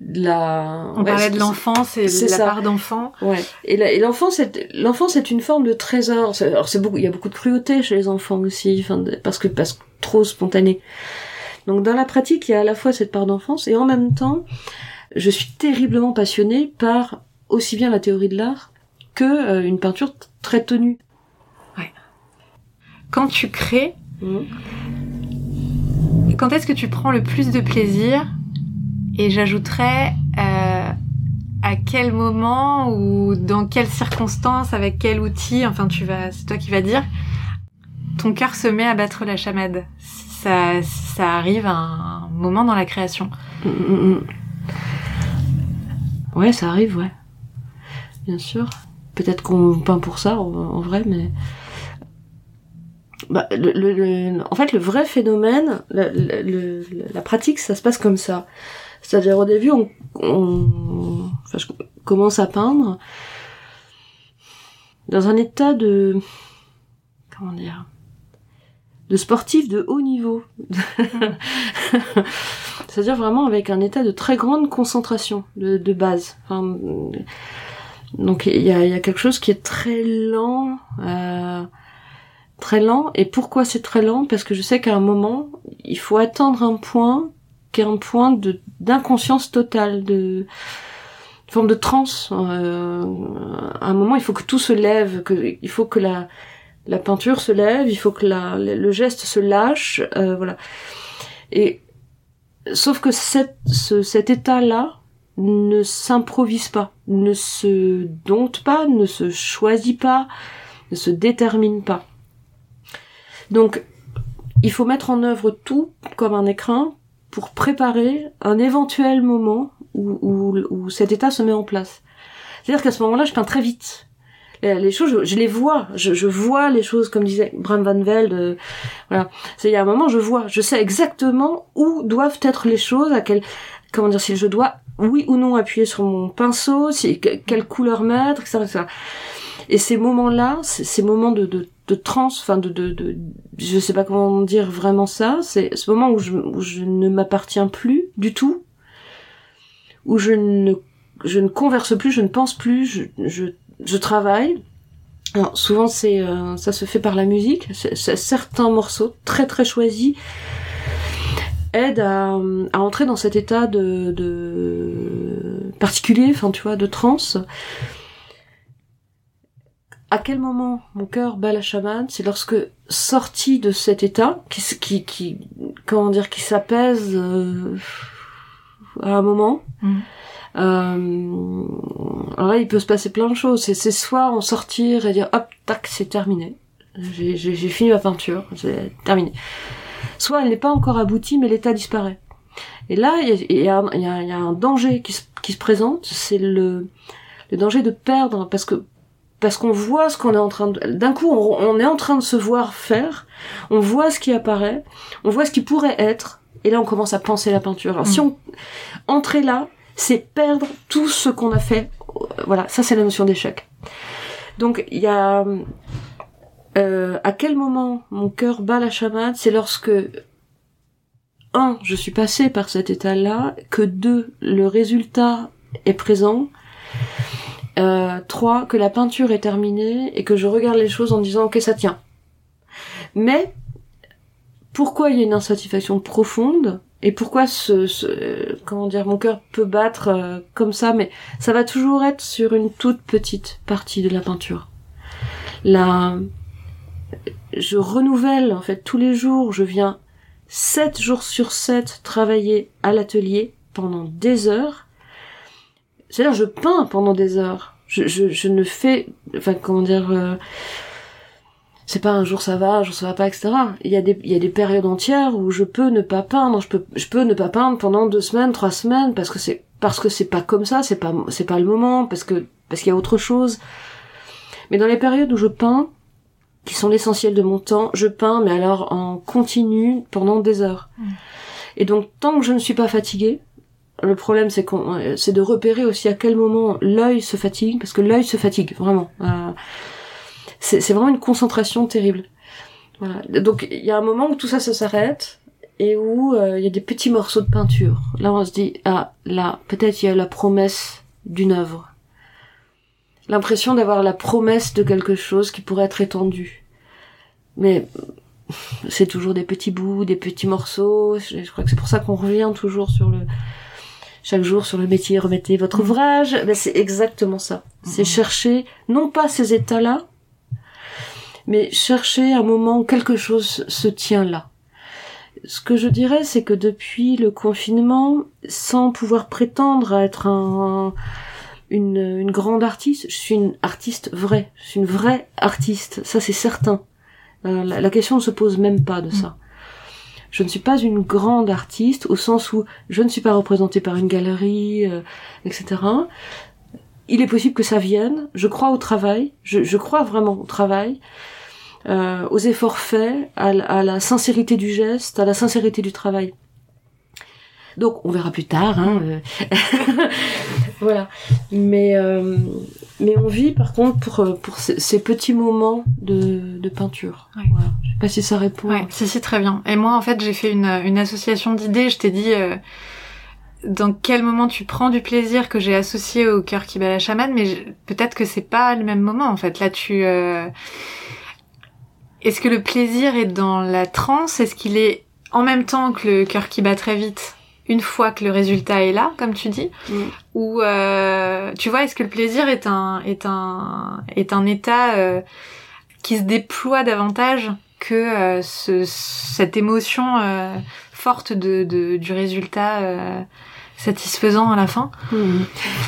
la on parlait de l'enfance et de la part d'enfant.
Ouais. Et l'enfance l'enfance est une forme de trésor. Alors c'est beaucoup il y a beaucoup de cruauté chez les enfants aussi enfin parce que parce que trop spontané. Donc dans la pratique il y a à la fois cette part d'enfance et en même temps je suis terriblement passionnée par aussi bien la théorie de l'art que euh, une peinture très tenue.
Ouais. Quand tu crées mmh. quand est-ce que tu prends le plus de plaisir et j'ajouterais euh, à quel moment ou dans quelles circonstances, avec quel outil, enfin tu vas, c'est toi qui vas dire, ton cœur se met à battre la chamade. Ça, ça arrive à un moment dans la création. Mm, mm, mm.
Ouais, ça arrive, ouais. Bien sûr. Peut-être qu'on peint pour ça, en, vrai, mais bah, en fait, le vrai phénomène, la pratique, ça se passe comme ça. C'est-à-dire au début, on, enfin, je commence à peindre dans un état de comment dire de sportif de haut niveau. C'est-à-dire vraiment avec un état de très grande concentration de, base. Donc il y a, y a, quelque chose qui est très lent, euh, très lent. Et pourquoi c'est très lent? Parce que je sais qu'à un moment, il faut attendre un point qui est un point de d'inconscience totale, de forme de transe. Euh, à un moment, il faut que tout se lève, que il faut que la la peinture se lève, il faut que la, le geste se lâche, euh, voilà. Et sauf que cette, ce, cet état-là ne s'improvise pas, ne se dompte pas, ne se choisit pas, ne se détermine pas. Donc, il faut mettre en œuvre tout comme un écrin pour préparer un éventuel moment où, où, où cet état se met en place. C'est-à-dire qu'à ce moment-là, je peins très vite. Les choses, je, les vois, je, je, vois les choses, comme disait Bram Van Velde. Euh, voilà, c'est il y a un moment, je vois, je sais exactement où doivent être les choses, à quel, comment dire, si je dois oui ou non appuyer sur mon pinceau, si quelle couleur mettre, etc. etc. Et ces moments-là, ces moments de, de, de trans, enfin de, de, je sais pas comment dire vraiment ça, c'est ce moment où je, ne m'appartiens plus du tout, où je ne, converse plus, je ne pense plus, je, travaille. Souvent c'est, euh, ça se fait par la musique, c'est, certains morceaux très très choisis aident à, entrer dans cet état de, de particulier, enfin tu vois, de transe à quel moment mon cœur bat la chamade, c'est lorsque sorti de cet état, qui, qui, qui comment dire, qui s'apaise euh, à un moment. Mm. Euh, alors là, il peut se passer plein de choses. C'est, soit en sortir et dire hop, tac, c'est terminé. J'ai, j'ai, fini ma peinture, c'est terminé. Soit elle n'est pas encore aboutie, mais l'état disparaît. Et là, il y a, y, a, y a, un danger qui se, qui se présente, c'est le, le danger de perdre, parce que parce qu'on voit ce qu'on est en train de... D'un coup, on, est en train de se voir faire, on voit ce qui apparaît, on voit ce qui pourrait être, et là on commence à penser la peinture. Alors si mm. on... Entrer là, c'est perdre tout ce qu'on a fait. Voilà, ça c'est la notion d'échec. Donc il y a... Euh, à quel moment mon cœur bat la chamade C'est lorsque un, je suis passé par cet état-là, que deux, le résultat est présent, euh, trois, que la peinture est terminée et que je regarde les choses en disant ok ça tient. Mais pourquoi il y a une insatisfaction profonde et pourquoi ce, comment dire mon cœur peut battre euh, comme ça mais ça va toujours être sur une toute petite partie de la peinture. La je renouvelle en fait tous les jours, je viens sept jours sur sept travailler à l'atelier pendant des heures c'est-à-dire je peins pendant des heures. Je, je, je ne fais, enfin comment dire, euh, c'est pas un jour ça va, un jour ça va pas, etc. Il y a des, il y a des périodes entières où je peux ne pas peindre, je peux, je peux ne pas peindre pendant deux semaines, trois semaines, parce que c'est, parce que c'est pas comme ça, c'est pas, c'est pas le moment, parce que, parce qu'il y a autre chose. Mais dans les périodes où je peins, qui sont l'essentiel de mon temps, je peins, mais alors en continu pendant des heures.
Mm.
Et donc, tant que je ne suis pas fatiguée, le problème c'est qu'on, c'est de repérer aussi à quel moment l'œil se fatigue, parce que l'œil se fatigue vraiment. Euh, c'est, vraiment une concentration terrible. Voilà. Donc, il y a un moment où tout ça, ça s'arrête et où euh, il y a des petits morceaux de peinture. Là, on se dit ah là, peut-être il y a la promesse d'une œuvre l'impression d'avoir la promesse de quelque chose qui pourrait être étendu. Mais c'est toujours des petits bouts, des petits morceaux. Je crois que c'est pour ça qu'on revient toujours sur le chaque jour sur le métier, remettez votre
Mhm.
ouvrage. Ben, c'est exactement ça. C'est
Mhm.
chercher non pas ces états-là, mais chercher un moment où quelque chose se tient là. Ce que je dirais, c'est que depuis le confinement, sans pouvoir prétendre à être un, une, une grande artiste, je suis une artiste vraie. Je suis une vraie artiste. Ça, c'est certain. Euh, la, la question ne se pose même pas de ça. Je ne suis pas une grande artiste au sens où je ne suis pas représentée par une galerie, euh, etc. Il est possible que ça vienne. Je crois au travail. Je, crois vraiment au travail, euh, aux efforts faits, à, la- à la sincérité du geste, à la sincérité du travail. Donc, on verra plus tard. Hein, euh. voilà. Mais euh, mais on vit par contre pour pour ces, petits moments de, de peinture.
Ouais.
Voilà. Je sais pas si ça répond.
Ouais, si, si, très bien. Et moi, en fait, j'ai fait une, une association d'idées. Je t'ai dit euh, dans quel moment tu prends du plaisir que j'ai associé au cœur qui bat la chamane, mais je- peut-être que c'est pas le même moment, en fait. Là, tu... euh, Est-ce que le plaisir est dans la transe? Est-ce qu'il est en même temps que le cœur qui bat très vite? Une fois que le résultat est là, comme tu dis,
Mm.
ou euh, tu vois, est-ce que le plaisir est un est un est un état euh, qui se déploie davantage que euh, ce, cette émotion euh, forte de, de du résultat euh, satisfaisant à la fin?
Mhm.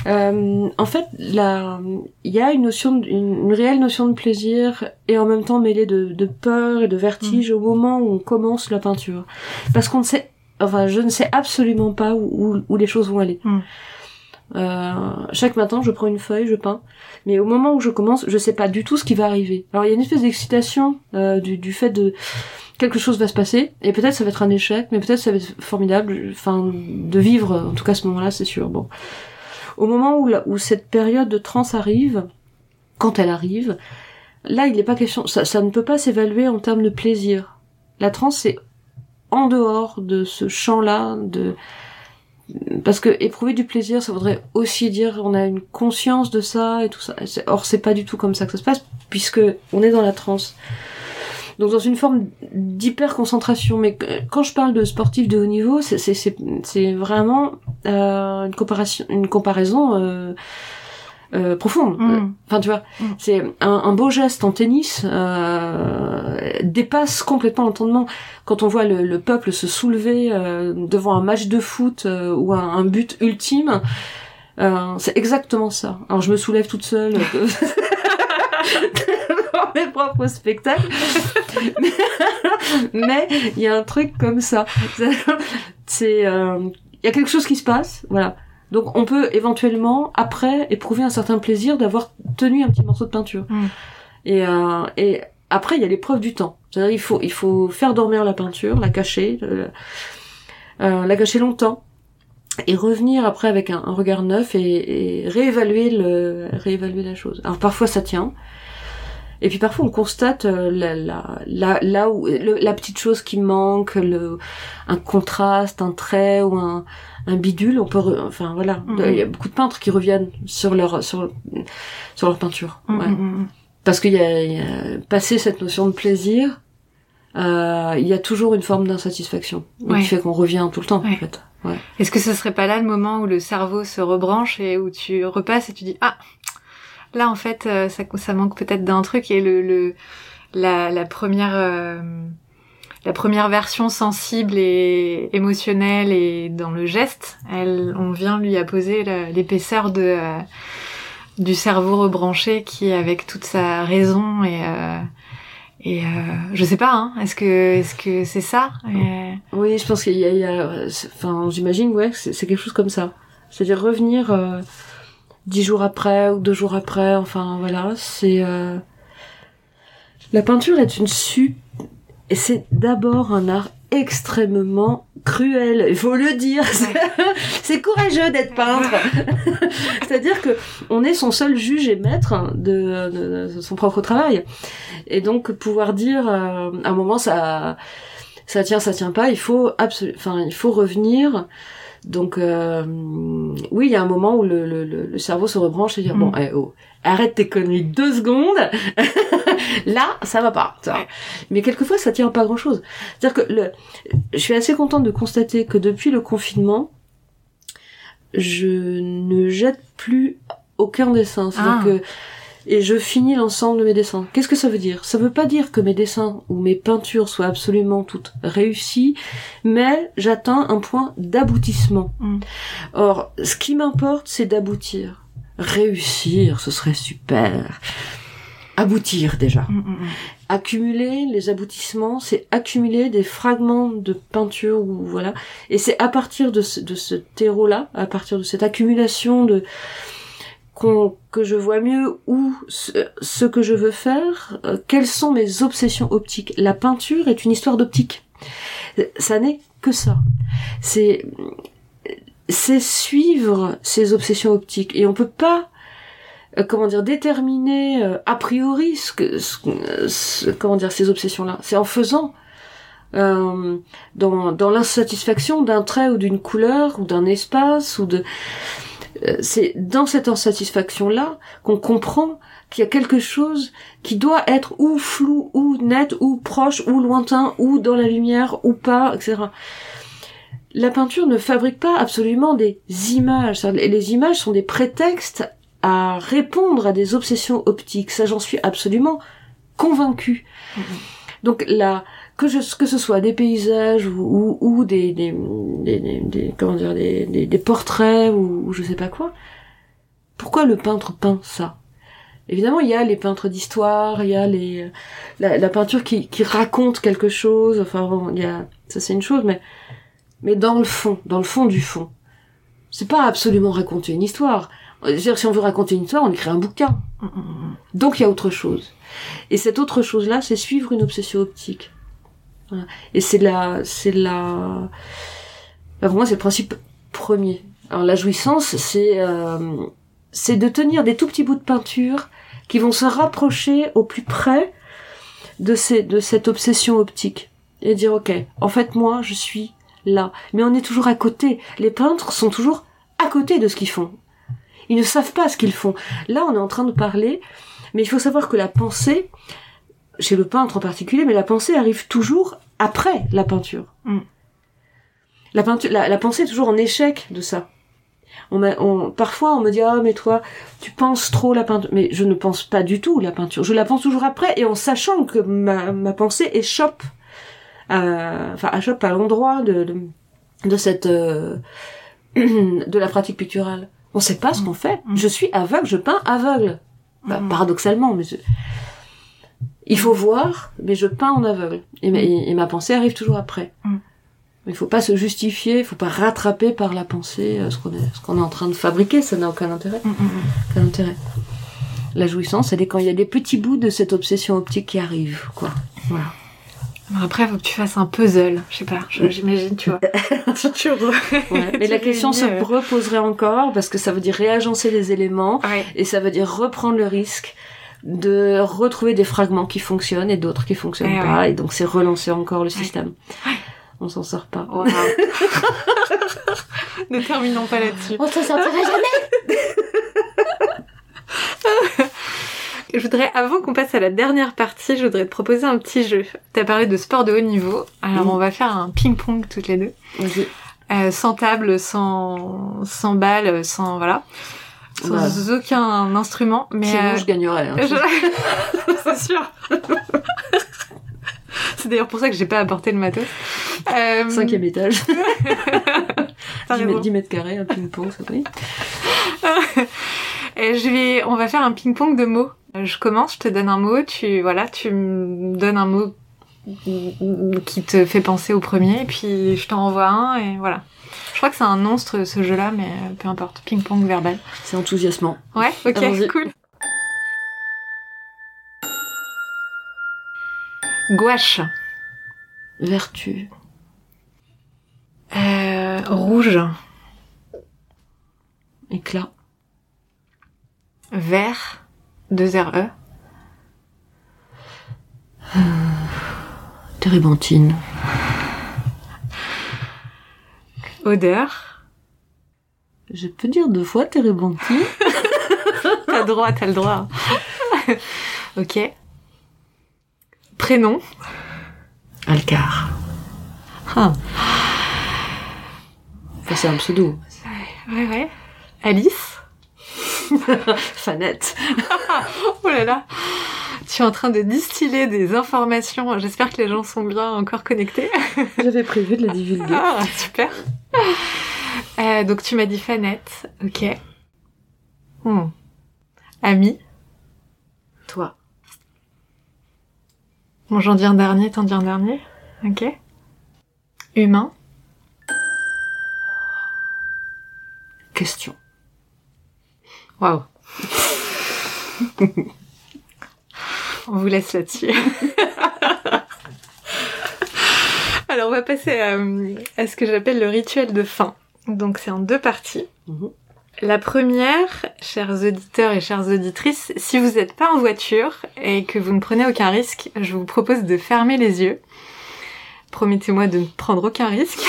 Euh, en fait, la- il y a une notion, de- une, une réelle notion de plaisir et en même temps mêlée de, de peur et de vertige au moment où on commence la peinture, parce qu'on ne sait, enfin, je ne sais absolument pas où, où, où les choses vont aller.
Mhm.
Euh, chaque matin, je prends une feuille, je peins, mais au moment où je commence, je sais pas du tout ce qui va arriver. Alors, il y a une espèce d'excitation euh, du, du fait de quelque chose va se passer et peut-être ça va être un échec mais peut-être ça va être formidable enfin de vivre en tout cas ce moment-là c'est sûr bon au moment où, la- où cette période de transe arrive quand elle arrive là il n'est pas question ça, ça ne peut pas s'évaluer en termes de plaisir la transe c'est en dehors de ce champ-là de parce que éprouver du plaisir ça voudrait aussi dire on a une conscience de ça et tout ça or c'est pas du tout comme ça que ça se passe puisque on est dans la transe donc dans une forme d'hyper concentration. Mais quand je parle de sportifs de haut niveau, c'est vraiment euh, une comparaison une comparaison euh, euh, profonde.
Mm.
Enfin tu vois,
Mm.
c'est un, un beau geste en tennis euh, dépasse complètement l'entendement. Quand on voit le, le peuple se soulever euh, devant un match de foot euh, ou un, un but ultime. euh, c'est exactement ça. Alors je me soulève toute seule devant mes propres spectacles, mais il y a un truc comme ça. C'est, euh, il y a quelque chose qui se passe, voilà. Donc on peut éventuellement après éprouver un certain plaisir d'avoir tenu un petit morceau de peinture.
Mm.
Et, euh, et après il y a l'épreuve du temps. C'est-à-dire il faut il faut faire dormir la peinture, la cacher, euh, euh, la cacher longtemps et revenir après avec un, un regard neuf et, et réévaluer le réévaluer la chose. Alors parfois ça tient. Et puis parfois on constate euh, la, la, la, là où le- la petite chose qui manque, le, un contraste, un trait ou un, un bidule. On peut, re- enfin voilà,
Mhm.
il y a beaucoup de peintres qui reviennent sur leur sur sur leur peinture.
Mm,
ouais. Parce qu'il y y a passé cette notion de plaisir, euh, il y a toujours une forme d'insatisfaction
Ouais.
qui fait qu'on revient tout le temps
Ouais.
en fait.
Est-ce que ce serait pas là le moment où le cerveau se rebranche et où tu repasses et tu dis ah là en fait euh, ça, ça manque peut-être d'un truc et le, le la, la première euh, la première version sensible et émotionnelle et dans le geste, elle, on vient lui apposer l'épaisseur de euh, du cerveau rebranché qui, avec toute sa raison et euh, et euh, je sais pas, hein, est-ce que est-ce que c'est ça?
Oui, je pense qu'il y a, enfin, j'imagine, ouais, c'est quelque chose comme ça. C'est-à-dire revenir euh, dix jours après ou deux jours après, enfin voilà, c'est euh... la peinture est une su et c'est d'abord un art extrêmement cruel, il faut le dire. c'est courageux d'être peintre. C'est-à-dire que on est son seul juge et maître de, de, son propre travail. Et donc pouvoir dire euh, à un moment ça ça tient, ça tient pas, il faut enfin il faut revenir. Donc euh, oui, il y a un moment où le, le, le cerveau se rebranche et dire bon, mm. eh, oh, arrête tes conneries deux secondes. Là, ça va pas. Ça. Mais quelquefois, ça tient pas grand-chose. C'est-à-dire que le, je suis assez contente de constater que depuis le confinement, je ne jette plus aucun dessin. C'est-à-dire ah. que et je finis l'ensemble de mes dessins. Qu'est-ce que ça veut dire? Ça veut pas dire que mes dessins ou mes peintures soient absolument toutes réussies, mais j'atteins un point d'aboutissement. Mm. Or, ce qui m'importe, c'est d'aboutir. Réussir, ce serait super. Aboutir déjà. Mm, mm, accumuler les aboutissements, c'est accumuler des fragments de peinture ou voilà. Et c'est à partir de ce, de ce terreau-là, à partir de cette accumulation de que je vois mieux où ce, que je veux faire, euh, quelles sont mes obsessions optiques? La peinture est une histoire d'optique. Ça n'est que ça. C'est suivre ces obsessions optiques et on peut pas euh, comment dire déterminer euh, a priori ce que comment ces obsessions là c'est en faisant dans, dans l'insatisfaction d'un trait ou d'une couleur ou d'un espace ou de c'est dans cette insatisfaction-là qu'on comprend qu'il y a quelque chose qui doit être ou flou, ou net, ou proche, ou lointain, ou dans la lumière, ou pas, etc. La peinture ne fabrique pas absolument des images. Les images sont des prétextes à répondre à des obsessions optiques. Ça, j'en suis absolument convaincue. Mm-hmm. Donc la, que, je, que ce soit des paysages ou, ou, des, des, des, comment dire des, des, portraits ou, ou, je sais pas quoi. Pourquoi le peintre peint ça? Évidemment, il y a les peintres d'histoire, il y a les la, la, peinture qui, qui raconte quelque chose. Enfin, bon, il y a ça c'est une chose, mais mais dans le fond, dans le fond du fond, c'est pas absolument raconter une histoire. dire, si on veut raconter une histoire, on écrit un bouquin. Mm, mm, mm. Donc il y a autre chose. Et cette autre chose-là, c'est suivre une obsession optique. Et c'est la, c'est la, bah, pour moi c'est le principe premier. Alors la jouissance, c'est, euh, c'est de tenir des tout petits bouts de peinture qui vont se rapprocher au plus près de ces, de cette obsession optique et dire ok, en fait moi je suis là, mais on est toujours à côté. Les peintres sont toujours à côté de ce qu'ils font. Ils ne savent pas ce qu'ils font. Là, on est en train de parler, mais il faut savoir que la pensée, chez le peintre en particulier, mais la pensée arrive toujours après la peinture. Mm. La, peinture la, pensée est toujours en échec de ça. On, parfois, on me dit ah mais toi, tu penses trop la peinture, mais je ne pense pas du tout la peinture. Je la pense toujours après et en sachant que ma, ma pensée échoppe, à, enfin échoppe à l'endroit de, de, cette euh, de la pratique picturale. On sait pas ce mm. qu'on fait. Mm. Je suis aveugle, je peins aveugle. Bah, paradoxalement, mais il faut voir, mais je peins en aveugle. Et, ma, pensée arrive toujours après. Mm. Il faut pas se justifier, il faut pas rattraper par la pensée euh, ce qu'on est, en train de fabriquer, ça n'a aucun intérêt. Mm, mm, aucun intérêt. La jouissance, elle est quand il y a des petits bouts de cette obsession optique qui arrivent, quoi. Voilà.
Après, faut que tu fasses un puzzle. Je sais pas, j'imagine, tu vois.
tu, ouais, mais la question se reposerait encore parce que ça veut dire réagencer les éléments et ça veut dire reprendre le risque de retrouver des fragments qui fonctionnent et d'autres qui fonctionnent eh pas et donc c'est relancer encore le système. On s'en sort pas.
ne terminons pas là-dessus.
On s'en sortira jamais.
je voudrais, avant qu'on passe à la dernière partie, je voudrais te proposer un petit jeu. T'as parlé de sport de haut niveau, alors on va faire un ping-pong toutes les deux. Euh, sans table, sans, sans balle, sans voilà sans aucun instrument. Mais
Sinon, euh... je gagnerais. Hein.
C'est sûr. C'est d'ailleurs pour ça que j'ai pas apporté le matos. Euh...
Cinquième étage.
T'as
10,
raison.
mètres, 10 mètres carrés, un ping-pong, ça oui.
Et je vais, on va faire un ping-pong de mots. Je commence, je te donne un mot, tu, voilà, tu me donnes un mot qui te fait penser au premier, et puis je t'en envoie un, et voilà. Je crois que c'est un monstre ce jeu-là, mais euh, peu importe. Ping-pong verbal.
C'est enthousiasmant.
Ouais, ok, cool. Gouache.
Vertu.
Euh, rouge.
Éclat.
Vert. Deux R-E.
Térébenthine.
Odeur.
Je peux dire deux fois térébenthine
T'as le droit, t'as le droit. ok. Prénom?
Alcar.
Ah.
Enfin, c'est un pseudo.
Ouais, ouais. Alice?
Fanette.
Oh là là. Tu es en train de distiller des informations. J'espère que les gens sont bien encore connectés.
J'avais prévu de la divulguer.
Ah, super. Euh, donc tu m'as dit Fanette. Ok. Hmm. Ami.
Toi.
Bon, j'en dis un dernier, t'en dis un dernier. Ok. Humain.
Question.
Waouh. on vous laisse là-dessus. Alors on va passer à, à ce que j'appelle le rituel de fin. Donc c'est en deux parties.
Mhm.
La première, chers auditeurs et chères auditrices, si vous n'êtes pas en voiture et que vous ne prenez aucun risque, je vous propose de fermer les yeux. Promettez-moi de ne prendre aucun risque.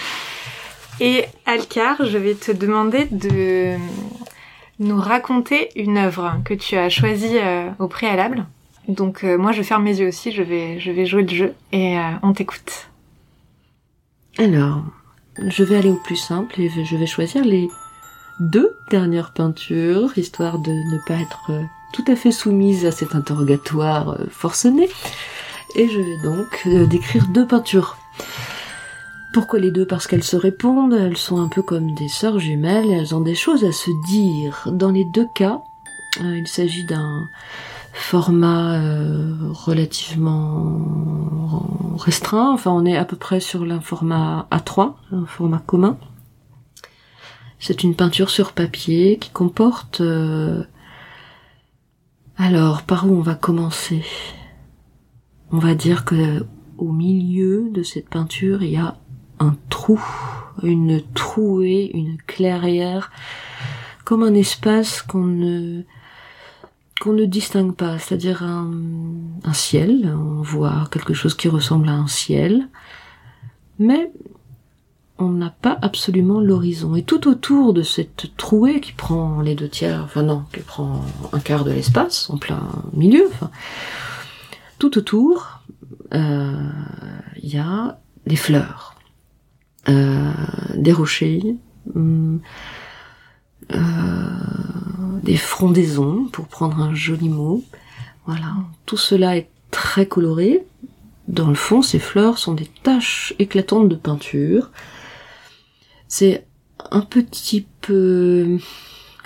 et Alcar, je vais te demander de nous raconter une œuvre que tu as choisie euh, au préalable. Donc euh, moi je ferme mes yeux aussi, je vais, je vais jouer le jeu et euh, on t'écoute.
Alors, je vais aller au plus simple et je vais choisir les deux dernières peintures, histoire de ne pas être tout à fait soumise à cet interrogatoire forcené. Et je vais donc décrire deux peintures. Pourquoi les deux Parce qu'elles se répondent, elles sont un peu comme des sœurs jumelles, elles ont des choses à se dire. Dans les deux cas, euh, il s'agit d'un format euh, relativement restreint. Enfin, on est à peu près sur un format A3, un format commun. C'est une peinture sur papier qui comporte... euh, Alors, par où on va commencer? On va dire que au milieu de cette peinture, il y a un trou, une trouée, une clairière, comme un espace qu'on ne qu'on ne distingue pas, c'est-à-dire un, un ciel, on voit quelque chose qui ressemble à un ciel, mais on n'a pas absolument l'horizon. Et tout autour de cette trouée qui prend les deux tiers, enfin non, qui prend un quart de l'espace, en plein milieu, enfin, tout autour, euh, il y a des fleurs, des rochers, hum, euh, des frondaisons, pour prendre un joli mot. Voilà, tout cela est très coloré. Dans le fond, ces fleurs sont des taches éclatantes de peinture. C'est un petit peu...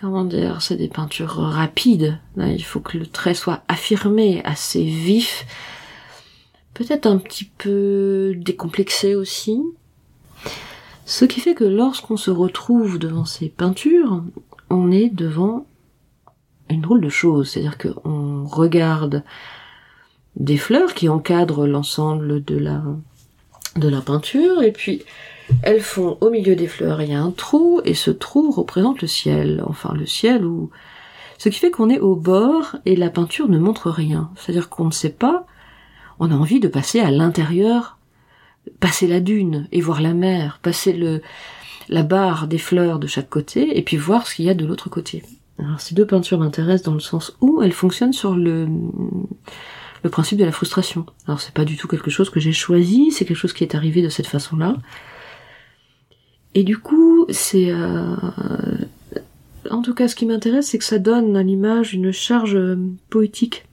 Comment dire C'est des peintures rapides. Il faut que le trait soit affirmé, assez vif. Peut-être un petit peu décomplexé aussi. Ce qui fait que lorsqu'on se retrouve devant ces peintures, on est devant une drôle de chose. C'est-à-dire qu'on regarde des fleurs qui encadrent l'ensemble de la, de la peinture, et puis elles font au milieu des fleurs, il y a un trou, et ce trou représente le ciel. Enfin, le ciel où... Ce qui fait qu'on est au bord, et la peinture ne montre rien. C'est-à-dire qu'on ne sait pas, on a envie de passer à l'intérieur passer la dune et voir la mer, passer le, la barre des fleurs de chaque côté et puis voir ce qu'il y a de l'autre côté. Alors ces deux peintures m'intéressent dans le sens où elles fonctionnent sur le, le principe de la frustration. Alors c'est pas du tout quelque chose que j'ai choisi, c'est quelque chose qui est arrivé de cette façon-là. Et du coup, c'est... euh, En tout cas, ce qui m'intéresse, c'est que ça donne à l'image une charge euh, poétique.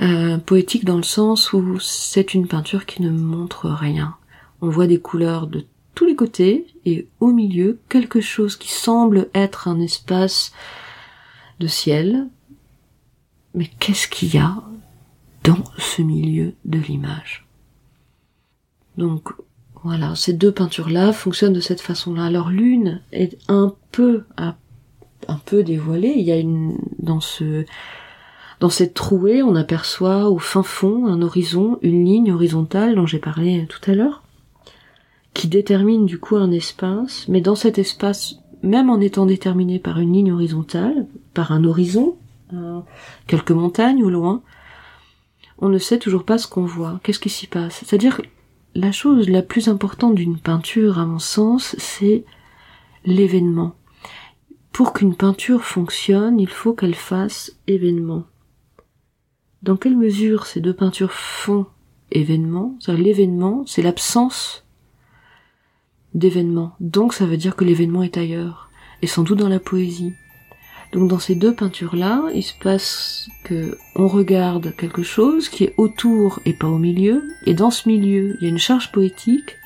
Euh, poétique dans le sens où c'est une peinture qui ne montre rien. On voit des couleurs de tous les côtés et au milieu quelque chose qui semble être un espace de ciel. Mais qu'est-ce qu'il y a dans ce milieu de l'image? Donc voilà, ces deux peintures-là fonctionnent de cette façon-là. Alors l'une est un peu un peu dévoilée. Il y a une dans ce dans cette trouée, on aperçoit au fin fond un horizon, une ligne horizontale dont j'ai parlé tout à l'heure, qui détermine du coup un espace, mais dans cet espace, même en étant déterminé par une ligne horizontale, par un horizon, quelques montagnes au loin, on ne sait toujours pas ce qu'on voit, qu'est-ce qui s'y passe? C'est-à-dire la chose la plus importante d'une peinture, à mon sens, c'est l'événement. Pour qu'une peinture fonctionne, il faut qu'elle fasse événement. Dans quelle mesure ces deux peintures font événement? L'événement, c'est l'absence d'événement. Donc ça veut dire que l'événement est ailleurs, et sans doute dans la poésie. Donc dans ces deux peintures-là, il se passe que on regarde quelque chose qui est autour et pas au milieu, et dans ce milieu, il y a une charge poétique,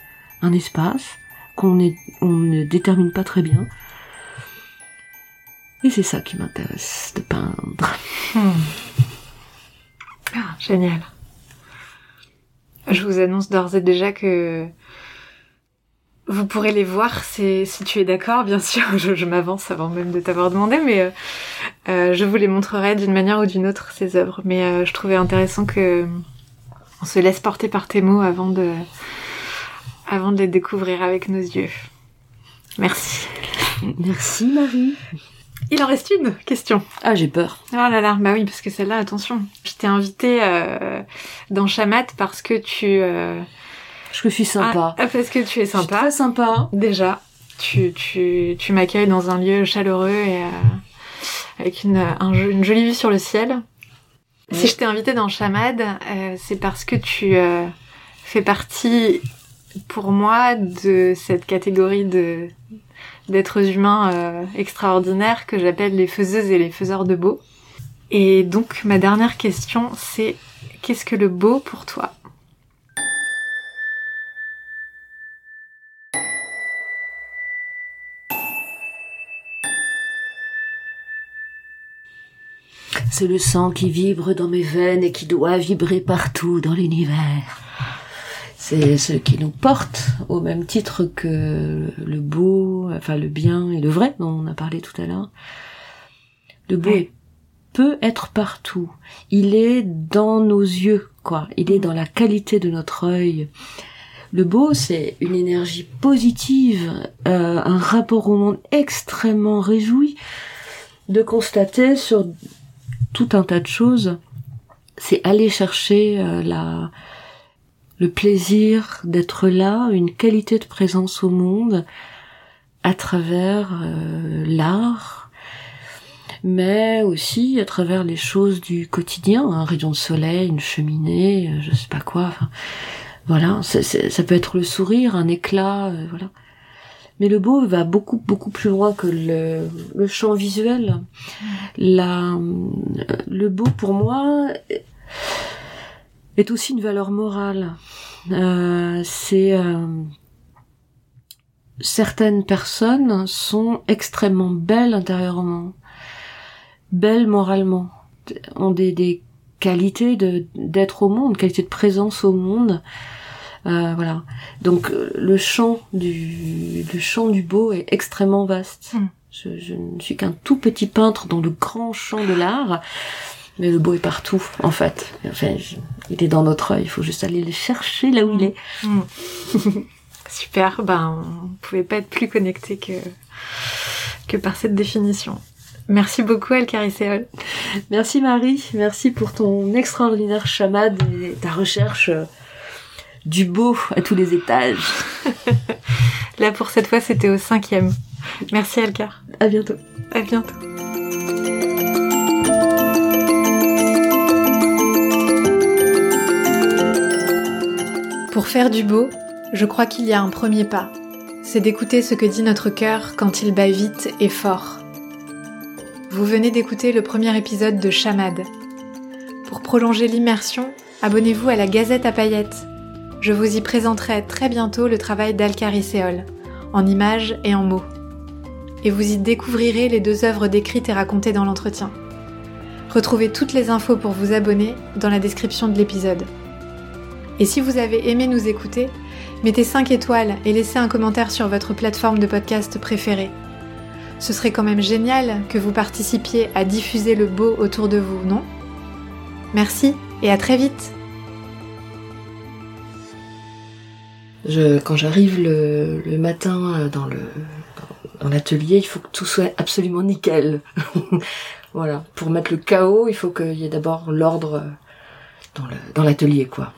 un espace qu'on on ne détermine pas très bien. Et c'est ça qui m'intéresse de peindre. Hmm.
Ah, génial. Je vous annonce d'ores et déjà que vous pourrez les voir si, tu es d'accord, bien sûr. Je, m'avance avant même de t'avoir demandé, mais euh, euh, je vous les montrerai d'une manière ou d'une autre ces œuvres. Mais euh, je trouvais intéressant que on se laisse porter par tes mots avant de avant de les découvrir avec nos yeux. Merci.
Merci Marie.
Il en reste une question.
Ah, j'ai peur.
Oh là là, bah oui, parce que celle-là, attention. Je t'ai invité euh, dans Chamat parce que tu... Euh...
Je suis sympa.
Ah, parce que tu es sympa.
très sympa.
Déjà, tu, tu, tu m'accueilles dans un lieu chaleureux et euh, avec une, un, une jolie vue sur le ciel. Si je t'ai invité dans Chamad, euh, c'est parce que tu euh, fais partie, pour moi, de cette catégorie de d'êtres humains euh, extraordinaires que j'appelle les faiseuses et les faiseurs de beau. Et donc ma dernière question c'est qu'est-ce que le beau pour toi?
C'est le sang qui vibre dans mes veines et qui doit vibrer partout dans l'univers c'est ce qui nous porte au même titre que le beau, enfin le bien et le vrai dont on a parlé tout à l'heure. Le beau peut être partout. Il est dans nos yeux, quoi. Il est dans la qualité de notre œil. Le beau, c'est une énergie positive, euh, un rapport au monde extrêmement réjoui de constater sur tout un tas de choses. C'est aller chercher euh, la le plaisir d'être là, une qualité de présence au monde à travers euh, l'art, mais aussi à travers les choses du quotidien, un rayon de soleil, une cheminée, euh, je sais pas quoi. voilà, ça peut être le sourire, un éclat, euh, voilà. Mais le beau va beaucoup beaucoup plus loin que le, champ visuel. Le beau pour moi est aussi une valeur morale. Euh, c'est euh, certaines personnes sont extrêmement belles intérieurement, belles moralement, ont des, des qualités de d'être au monde, qualité de présence au monde. Euh, voilà. Donc le champ du le champ du beau est extrêmement vaste. Hmm. Je, je, ne suis qu'un tout petit peintre dans le grand champ de l'art. Mais le beau est partout, en fait. Enfin, il est dans notre œil, il faut juste aller le chercher là où il est. Mm.
Super, ben, on pouvait pas être plus connecté que, que par cette définition. Merci beaucoup, Alcaricéol.
Merci, Marie. Merci pour ton extraordinaire chamade et ta recherche euh, du beau à tous les étages.
Là, pour cette fois, c'était au cinquième. Merci, Alcar.
À bientôt.
À bientôt. Pour faire du beau, je crois qu'il y a un premier pas. C'est d'écouter ce que dit notre cœur quand il bat vite et fort. Vous venez d'écouter le premier épisode de Chamade. Pour prolonger l'immersion, abonnez-vous à la Gazette à paillettes. Je vous y présenterai très bientôt le travail d'Alcariceol, en images et en mots. Et vous y découvrirez les deux œuvres décrites et racontées dans l'entretien. Retrouvez toutes les infos pour vous abonner dans la description de l'épisode. Et si vous avez aimé nous écouter, mettez 5 étoiles et laissez un commentaire sur votre plateforme de podcast préférée. Ce serait quand même génial que vous participiez à diffuser le beau autour de vous, non? Merci et à très vite
quand j'arrive le, matin dans le dans l'atelier, il faut que tout soit absolument nickel. voilà. Pour mettre le chaos, il faut qu'il y ait d'abord l'ordre le dans l'atelier, quoi.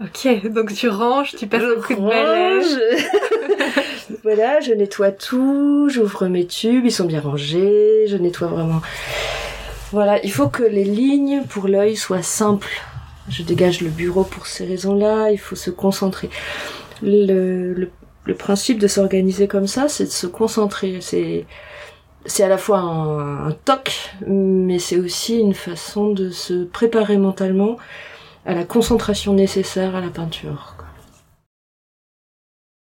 Ok, donc tu ranges, tu passes un coup de balai.
voilà, je nettoie tout, j'ouvre mes tubes, ils sont bien rangés, je nettoie vraiment. Voilà, il faut que les lignes pour l'œil soient simples. Je dégage le bureau pour ces raisons-là, il faut se concentrer. Le, le, le principe de s'organiser comme ça, c'est de se concentrer. C'est c'est à la fois un, un toc, mais c'est aussi une façon de se préparer mentalement à la concentration nécessaire à la peinture.